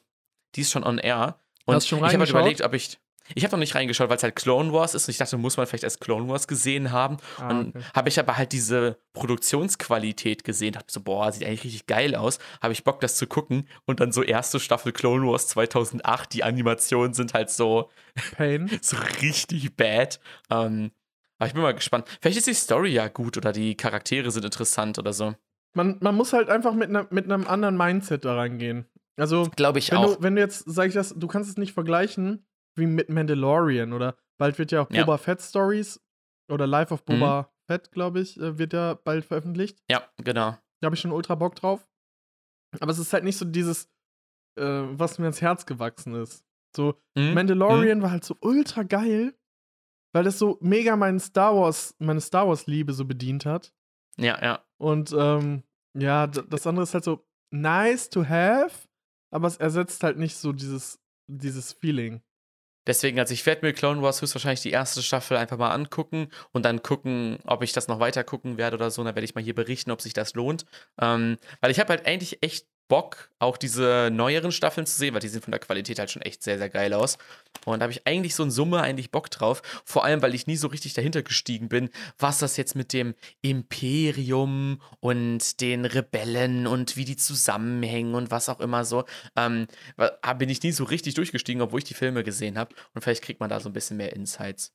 A: Die ist schon on air. Und
B: Hast du schon
A: ich habe halt überlegt, ob ich. Ich habe noch nicht reingeschaut, weil es halt Clone Wars ist und ich dachte, muss man vielleicht erst Clone Wars gesehen haben.
B: Ah,
A: und
B: okay.
A: habe ich aber halt diese Produktionsqualität gesehen, dachte so, boah, sieht eigentlich richtig geil aus. Habe ich Bock, das zu gucken. Und dann so erste Staffel Clone Wars 2008, die Animationen sind halt so, (laughs)
B: Pain.
A: so richtig bad. Ähm, aber ich bin mal gespannt. Vielleicht ist die Story ja gut oder die Charaktere sind interessant oder so.
B: Man, man muss halt einfach mit, ne, mit einem anderen Mindset da reingehen. Also,
A: Glaube ich
B: wenn
A: auch.
B: du, wenn du jetzt, sag ich das, du kannst es nicht vergleichen wie mit Mandalorian oder bald wird ja auch
A: Ja.
B: Boba Fett Stories oder Life of Boba Fett, glaube ich, äh, wird ja bald veröffentlicht.
A: ja, genau.
B: Da habe ich schon ultra Bock drauf. Aber es ist halt nicht so dieses, äh, was mir ans Herz gewachsen ist. So,
A: Mhm.
B: Mandalorian war halt so ultra geil, weil das so mega meinen Star Wars, meine Star Wars-Liebe so bedient hat.
A: Ja, ja.
B: Und ähm, ja, das andere ist halt so nice to have, aber es ersetzt halt nicht so dieses, dieses Feeling.
A: Deswegen, also ich werde mir Clone Wars höchstwahrscheinlich die erste Staffel einfach mal angucken und dann gucken, ob ich das noch weiter gucken werde oder so. Und dann werde ich mal hier berichten, ob sich das lohnt. Ähm, weil ich habe halt eigentlich echt Bock, auch diese neueren Staffeln zu sehen, weil die sehen von der Qualität halt schon echt sehr, sehr geil aus. Und da habe ich eigentlich so in Summe eigentlich Bock drauf. Vor allem, weil ich nie so richtig dahinter gestiegen bin, was das jetzt mit dem Imperium und den Rebellen und wie die zusammenhängen und was auch immer so. Ähm, bin ich nie so richtig durchgestiegen, obwohl ich die Filme gesehen habe. Und vielleicht kriegt man da so ein bisschen mehr Insights.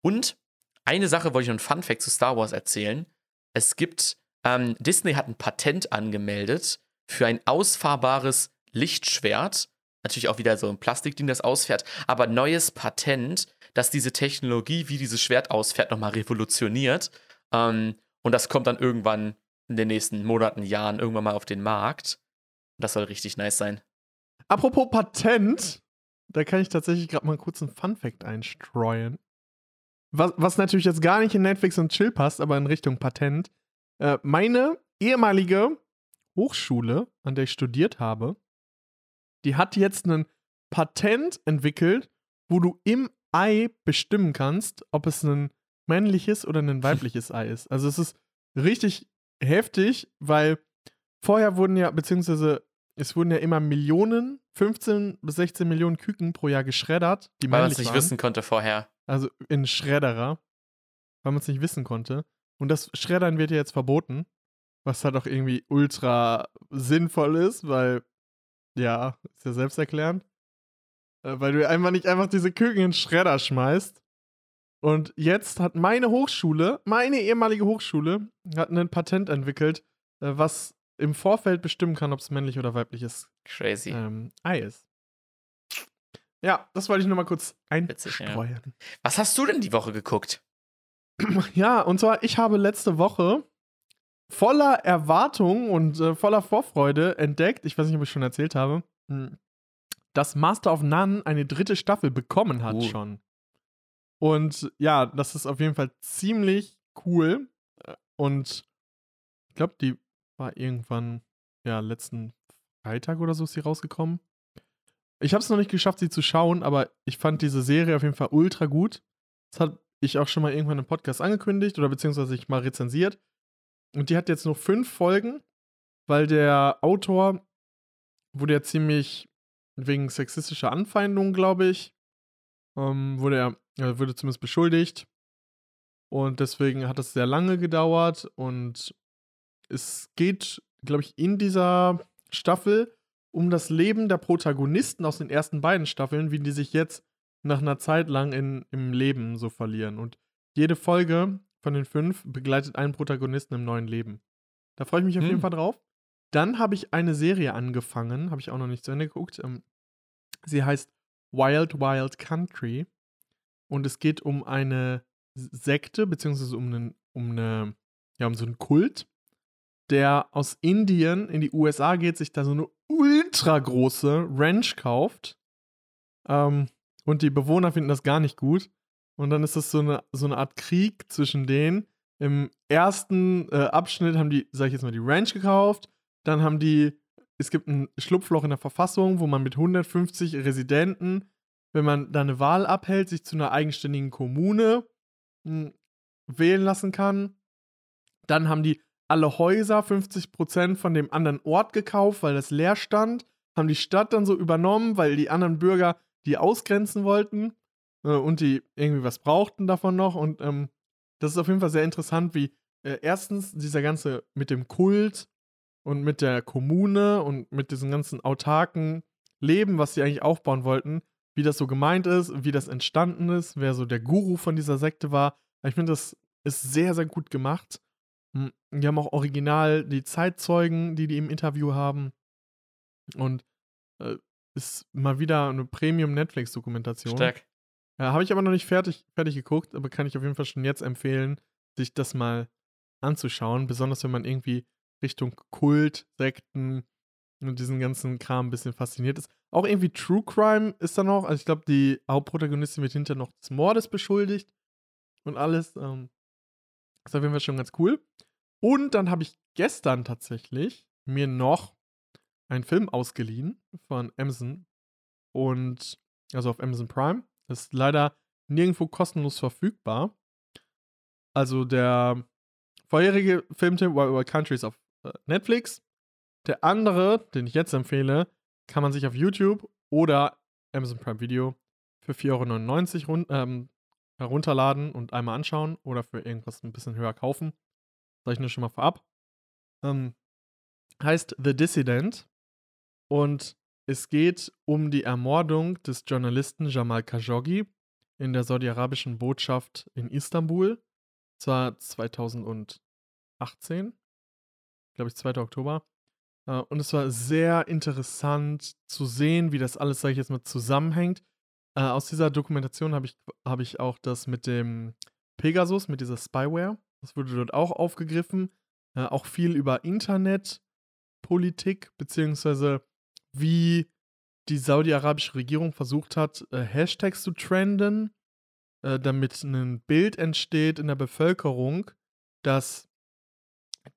A: Und eine Sache wollte ich noch ein Fun-Fact zu Star Wars erzählen. Es gibt, ähm, Disney hat ein Patent angemeldet für ein ausfahrbares Lichtschwert. Natürlich auch wieder so ein Plastikding, das ausfährt, aber neues Patent, das diese Technologie, wie dieses Schwert ausfährt, nochmal revolutioniert. Ähm, und das kommt dann irgendwann in den nächsten Monaten, Jahren irgendwann mal auf den Markt. Das soll richtig nice sein.
B: Apropos Patent, da kann ich tatsächlich gerade mal kurz einen Fun-Fact einstreuen. Was, was natürlich jetzt gar nicht in Netflix und Chill passt, aber in Richtung Patent. Äh, meine ehemalige Hochschule, an der ich studiert habe, die hat jetzt ein Patent entwickelt, wo du im Ei bestimmen kannst, ob es ein männliches oder ein (laughs) weibliches Ei ist. Also es ist richtig heftig, weil vorher wurden ja, beziehungsweise es wurden ja immer Millionen, 15 bis 16 Millionen Küken pro Jahr geschreddert, die
A: Weil man es nicht
B: waren.
A: wissen konnte vorher.
B: Also in Schredderer, weil man es nicht wissen konnte. Und das Schreddern wird ja jetzt verboten, was halt auch irgendwie ultra sinnvoll ist, weil, ja, ist ja selbsterklärend. Äh, Weil du einfach nicht einfach diese Küken in den Schredder schmeißt. Und jetzt hat meine Hochschule, meine ehemalige Hochschule, hat ein Patent entwickelt, äh, was im Vorfeld bestimmen kann, ob es männlich oder weibliches
A: Crazy.
B: ähm, Ei ist. Ja, das wollte ich nur mal kurz
A: Witzig, ja.
B: einstreuen.
A: Was hast du denn die Woche geguckt? (clears throat)
B: Ja, und zwar, ich habe letzte Woche voller Erwartung und äh, voller Vorfreude entdeckt, ich weiß nicht, ob ich schon erzählt habe, mh, dass Master of None eine dritte Staffel bekommen hat
A: Uh.
B: schon. Und ja, das ist auf jeden Fall ziemlich cool. Äh, Und ich glaube, die war irgendwann, ja, letzten Freitag oder so ist sie rausgekommen. Ich habe es noch nicht geschafft, sie zu schauen, aber ich fand diese Serie auf jeden Fall ultra gut. Das hat ich auch schon mal irgendwann im Podcast angekündigt oder beziehungsweise ich mal rezensiert. Und die hat jetzt nur fünf Folgen, weil der Autor wurde ja ziemlich wegen sexistischer Anfeindungen, glaube ich, ähm, wurde er, er wurde zumindest beschuldigt. Und deswegen hat es sehr lange gedauert und es geht, glaube ich, in dieser Staffel um das Leben der Protagonisten aus den ersten beiden Staffeln, wie die sich jetzt nach einer Zeit lang in, im Leben so verlieren. Und jede Folge von den fünf begleitet einen Protagonisten im neuen Leben. Da freue ich mich auf
A: Hm.
B: jeden Fall drauf. Dann habe ich eine Serie angefangen, habe ich auch noch nicht zu Ende geguckt. Ähm, sie heißt Wild Wild Country und es geht um eine Sekte, beziehungsweise um, einen, um, eine, ja, um so einen Kult, der aus Indien in die USA geht, sich da so eine ultra große Ranch kauft. Ähm, und die Bewohner finden das gar nicht gut. Und dann ist das so eine, so eine Art Krieg zwischen denen. Im ersten äh, Abschnitt haben die, sag ich jetzt mal, die Ranch gekauft. Dann haben die, es gibt ein Schlupfloch in der Verfassung, wo man mit 150 Residenten, wenn man da eine Wahl abhält, sich zu einer eigenständigen Kommune mh, wählen lassen kann. Dann haben die alle Häuser 50% von dem anderen Ort gekauft, weil das leer stand. Haben die Stadt dann so übernommen, weil die anderen Bürger die ausgrenzen wollten und die irgendwie was brauchten davon noch. Und ähm, das ist auf jeden Fall sehr interessant, wie äh, erstens dieser ganze mit dem Kult und mit der Kommune und mit diesem ganzen autarken Leben, was sie eigentlich aufbauen wollten, wie das so gemeint ist, wie das entstanden ist, wer so der Guru von dieser Sekte war. Ich finde, das ist sehr, sehr gut gemacht. Hm, Die haben auch original die Zeitzeugen, die die im Interview haben. Und äh, ist mal wieder eine Premium-Netflix-Dokumentation.
A: Stark.
B: Ja, habe ich aber noch nicht fertig, fertig geguckt, aber kann ich auf jeden Fall schon jetzt empfehlen, sich das mal anzuschauen. Besonders wenn man irgendwie Richtung Kult, Sekten und diesen ganzen Kram ein bisschen fasziniert ist. Auch irgendwie True Crime ist da noch. Also ich glaube, die Hauptprotagonistin wird hinterher noch des Mordes beschuldigt und alles. Ähm, ist auf jeden Fall schon ganz cool. Und dann habe ich gestern tatsächlich mir noch einen Film ausgeliehen von Amazon und also auf Amazon Prime. Ist leider nirgendwo kostenlos verfügbar. Also der vorherige Filmtipp Wild Country ist auf äh, Netflix. Der andere, den ich jetzt empfehle, kann man sich auf YouTube oder Amazon Prime Video für 4,99 Euro ähm, herunterladen und einmal anschauen oder für irgendwas ein bisschen höher kaufen. Sag ich nur schon mal vorab. Ähm, heißt The Dissident und es geht um die Ermordung des Journalisten Jamal Khashoggi in der saudi-arabischen Botschaft in Istanbul. Zwar 2018, glaube ich, 2. Oktober. Äh, Und es war sehr interessant zu sehen, wie das alles, sage ich jetzt mal, zusammenhängt. Äh, aus dieser Dokumentation habe ich, hab ich auch das mit dem Pegasus, mit dieser Spyware, Das wurde dort auch aufgegriffen. Äh, auch viel über Internetpolitik, beziehungsweise wie die saudi-arabische Regierung versucht hat, äh, Hashtags zu trenden, äh, damit ein Bild entsteht in der Bevölkerung, dass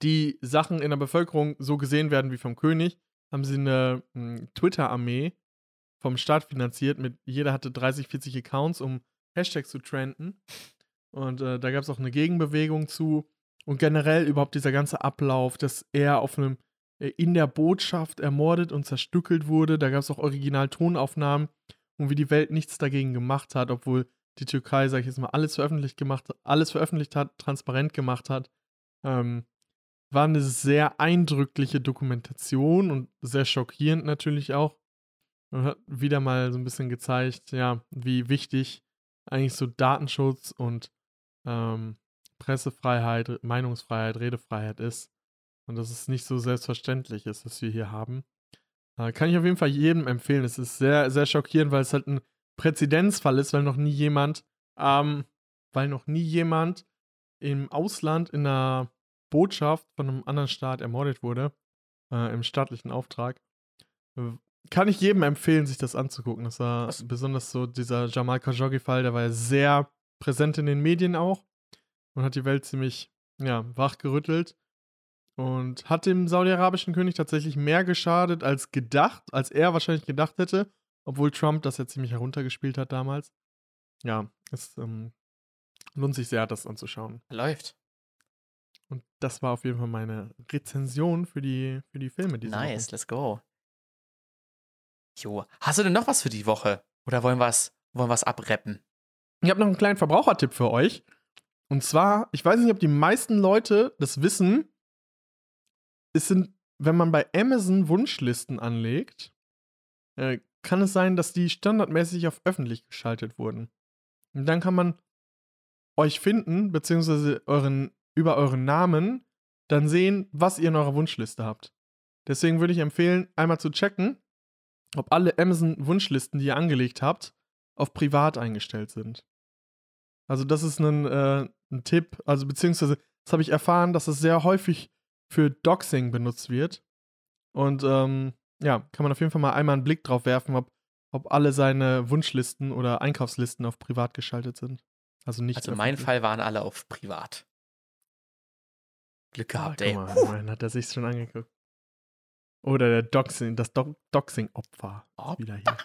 B: die Sachen in der Bevölkerung so gesehen werden wie vom König, haben sie eine hm, Twitter-Armee vom Staat finanziert. Mit, jeder hatte 30, 40 Accounts, um Hashtags zu trenden. Und äh, da gab es auch eine Gegenbewegung zu. Und generell überhaupt dieser ganze Ablauf, dass er auf einem in der Botschaft ermordet und zerstückelt wurde. Da gab es auch Original-Tonaufnahmen und wie die Welt nichts dagegen gemacht hat, obwohl die Türkei, sag ich jetzt mal, alles veröffentlicht gemacht, alles veröffentlicht hat, transparent gemacht hat. Ähm, war eine sehr eindrückliche Dokumentation und sehr schockierend natürlich auch. Und hat wieder mal so ein bisschen gezeigt, ja, wie wichtig eigentlich so Datenschutz und ähm, Pressefreiheit, Meinungsfreiheit, Redefreiheit ist. Und dass es nicht so selbstverständlich ist, was wir hier haben. Äh, kann ich auf jeden Fall jedem empfehlen. Es ist sehr, sehr schockierend, weil es halt ein Präzedenzfall ist, weil noch nie jemand, ähm, weil noch nie jemand im Ausland in einer Botschaft von einem anderen Staat ermordet wurde, äh, im staatlichen Auftrag. Kann ich jedem empfehlen, sich das anzugucken. Das war Was? besonders so dieser Jamal Khashoggi-Fall, der war ja sehr präsent in den Medien auch und hat die Welt ziemlich, ja, wachgerüttelt und hat dem saudi-arabischen König tatsächlich mehr geschadet als gedacht, als er wahrscheinlich gedacht hätte, obwohl Trump das ja ziemlich heruntergespielt hat damals. Ja, es ähm, lohnt sich sehr, das anzuschauen.
A: Läuft.
B: Und das war auf jeden Fall meine Rezension für die, für die Filme.
A: Nice,
B: Woche.
A: let's go. Jo, hast du denn noch was für die Woche? Oder wollen wir es wollen wir's abreppen?
B: Ich habe noch einen kleinen Verbrauchertipp für euch. Und zwar, ich weiß nicht, ob die meisten Leute das wissen, es sind, wenn man bei Amazon Wunschlisten anlegt, äh, kann es sein, dass die standardmäßig auf öffentlich geschaltet wurden. Und dann kann man euch finden, beziehungsweise euren, über euren Namen, dann sehen, was ihr in eurer Wunschliste habt. Deswegen würde ich empfehlen, einmal zu checken, ob alle Amazon-Wunschlisten, die ihr angelegt habt, auf privat eingestellt sind. Also, das ist ein, äh, ein Tipp, also beziehungsweise, das habe ich erfahren, dass es sehr häufig für Doxing benutzt wird. Und ähm, ja, kann man auf jeden Fall mal einmal einen Blick drauf werfen, ob, ob alle seine Wunschlisten oder Einkaufslisten auf privat geschaltet sind. Also nicht.
A: Also mein Fall waren alle auf privat. Glück gehabt,
B: ah,
A: ey.
B: Mal, immerhin hat er sich schon angeguckt. Oder der Doxing, das Do Doxing-Opfer wieder hier.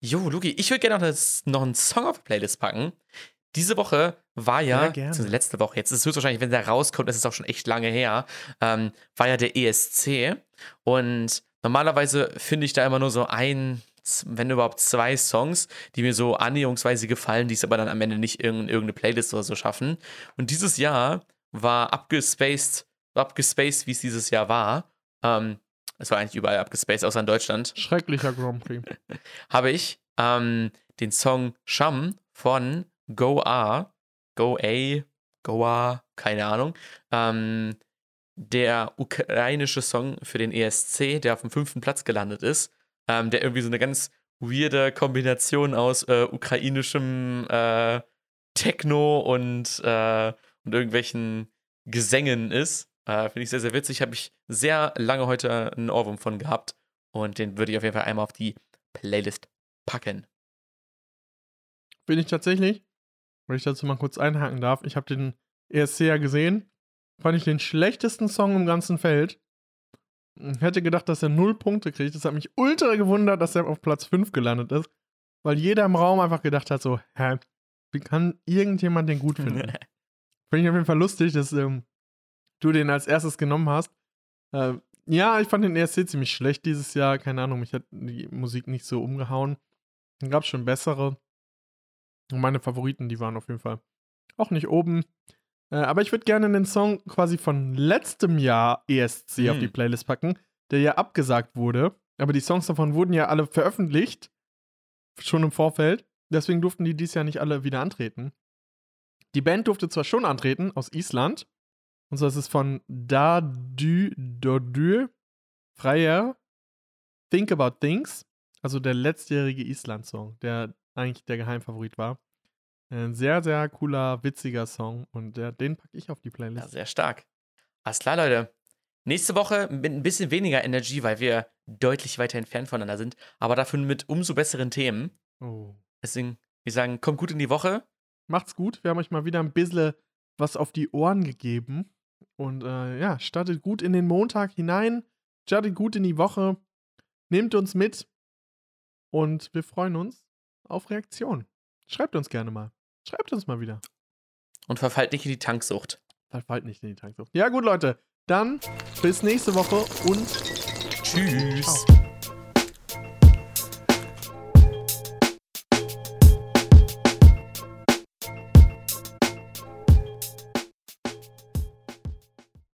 A: Jo, Luki, ich würde gerne noch, noch einen Song auf die Playlist packen, diese Woche war ja,
B: ja
A: letzte Woche, jetzt ist es höchstwahrscheinlich, wenn der rauskommt, das ist auch schon echt lange her, ähm, war ja der ESC. Und normalerweise finde ich da immer nur so ein, wenn überhaupt zwei Songs, die mir so annäherungsweise gefallen, die es aber dann am Ende nicht in irgendeine Playlist oder so schaffen. Und dieses Jahr war abgespaced, abgespaced, wie es dieses Jahr war. Ähm, es war eigentlich überall abgespaced, außer in Deutschland.
B: Schrecklicher Grand Prix. (laughs)
A: Habe ich ähm, den Song Sham von Go A, Go A, Goa, keine Ahnung. Ähm, der ukrainische Song für den ESC, der auf dem fünften Platz gelandet ist, ähm, der irgendwie so eine ganz weirde Kombination aus äh, ukrainischem äh, Techno und, äh, und irgendwelchen Gesängen ist. Äh, finde ich sehr, sehr witzig. Habe ich sehr lange heute einen Ohrwurm von gehabt. Und den würde ich auf jeden Fall einmal auf die Playlist packen.
B: Bin ich tatsächlich. Wenn ich dazu mal kurz einhaken darf, ich habe den ESC ja gesehen, fand ich den schlechtesten Song im ganzen Feld. Ich hätte gedacht, dass er null Punkte kriegt. Das hat mich ultra gewundert, dass er auf Platz 5 gelandet ist. Weil jeder im Raum einfach gedacht hat, so, hä, wie kann irgendjemand den gut finden? (laughs) Finde ich auf jeden Fall lustig, dass ähm, du den als erstes genommen hast. Äh, ja, ich fand den ESC ziemlich schlecht dieses Jahr. Keine Ahnung, mich hat die Musik nicht so umgehauen. Dann gab es schon bessere. Und meine Favoriten, die waren auf jeden Fall auch nicht oben. Äh, aber ich würde gerne den Song quasi von letztem Jahr ESC hm. auf die hm. Playlist packen, der ja abgesagt wurde. Aber die Songs davon wurden ja alle veröffentlicht. Schon im Vorfeld. Deswegen durften die dieses Jahr nicht alle wieder antreten. Die Band durfte zwar schon antreten, aus Island. Und zwar ist es von Da Du Dodur Freier Think About Things. Also der letztjährige Island-Song, der eigentlich der Geheimfavorit war. Ein sehr, sehr cooler, witziger Song und der, den packe ich auf die
A: Ja,
B: Playlist.
A: sehr stark. Alles klar, Leute. Nächste Woche mit ein bisschen weniger Energie, weil wir deutlich weiter entfernt voneinander sind, aber dafür mit umso besseren Themen.
B: Oh.
A: Deswegen, wir sagen, kommt gut in die Woche.
B: Macht's gut. Wir haben euch mal wieder ein bisschen was auf die Ohren gegeben. Und äh, ja, startet gut in den Montag hinein. Startet gut in die Woche. Nehmt uns mit. Und wir freuen uns auf Reaktionen. Schreibt uns gerne mal. Schreibt uns mal wieder.
A: Und verfallt nicht in die Tanksucht.
B: Verfallt nicht in die Tanksucht. Ja, gut, Leute. Dann bis nächste Woche und
A: Tschüss.
B: ciao.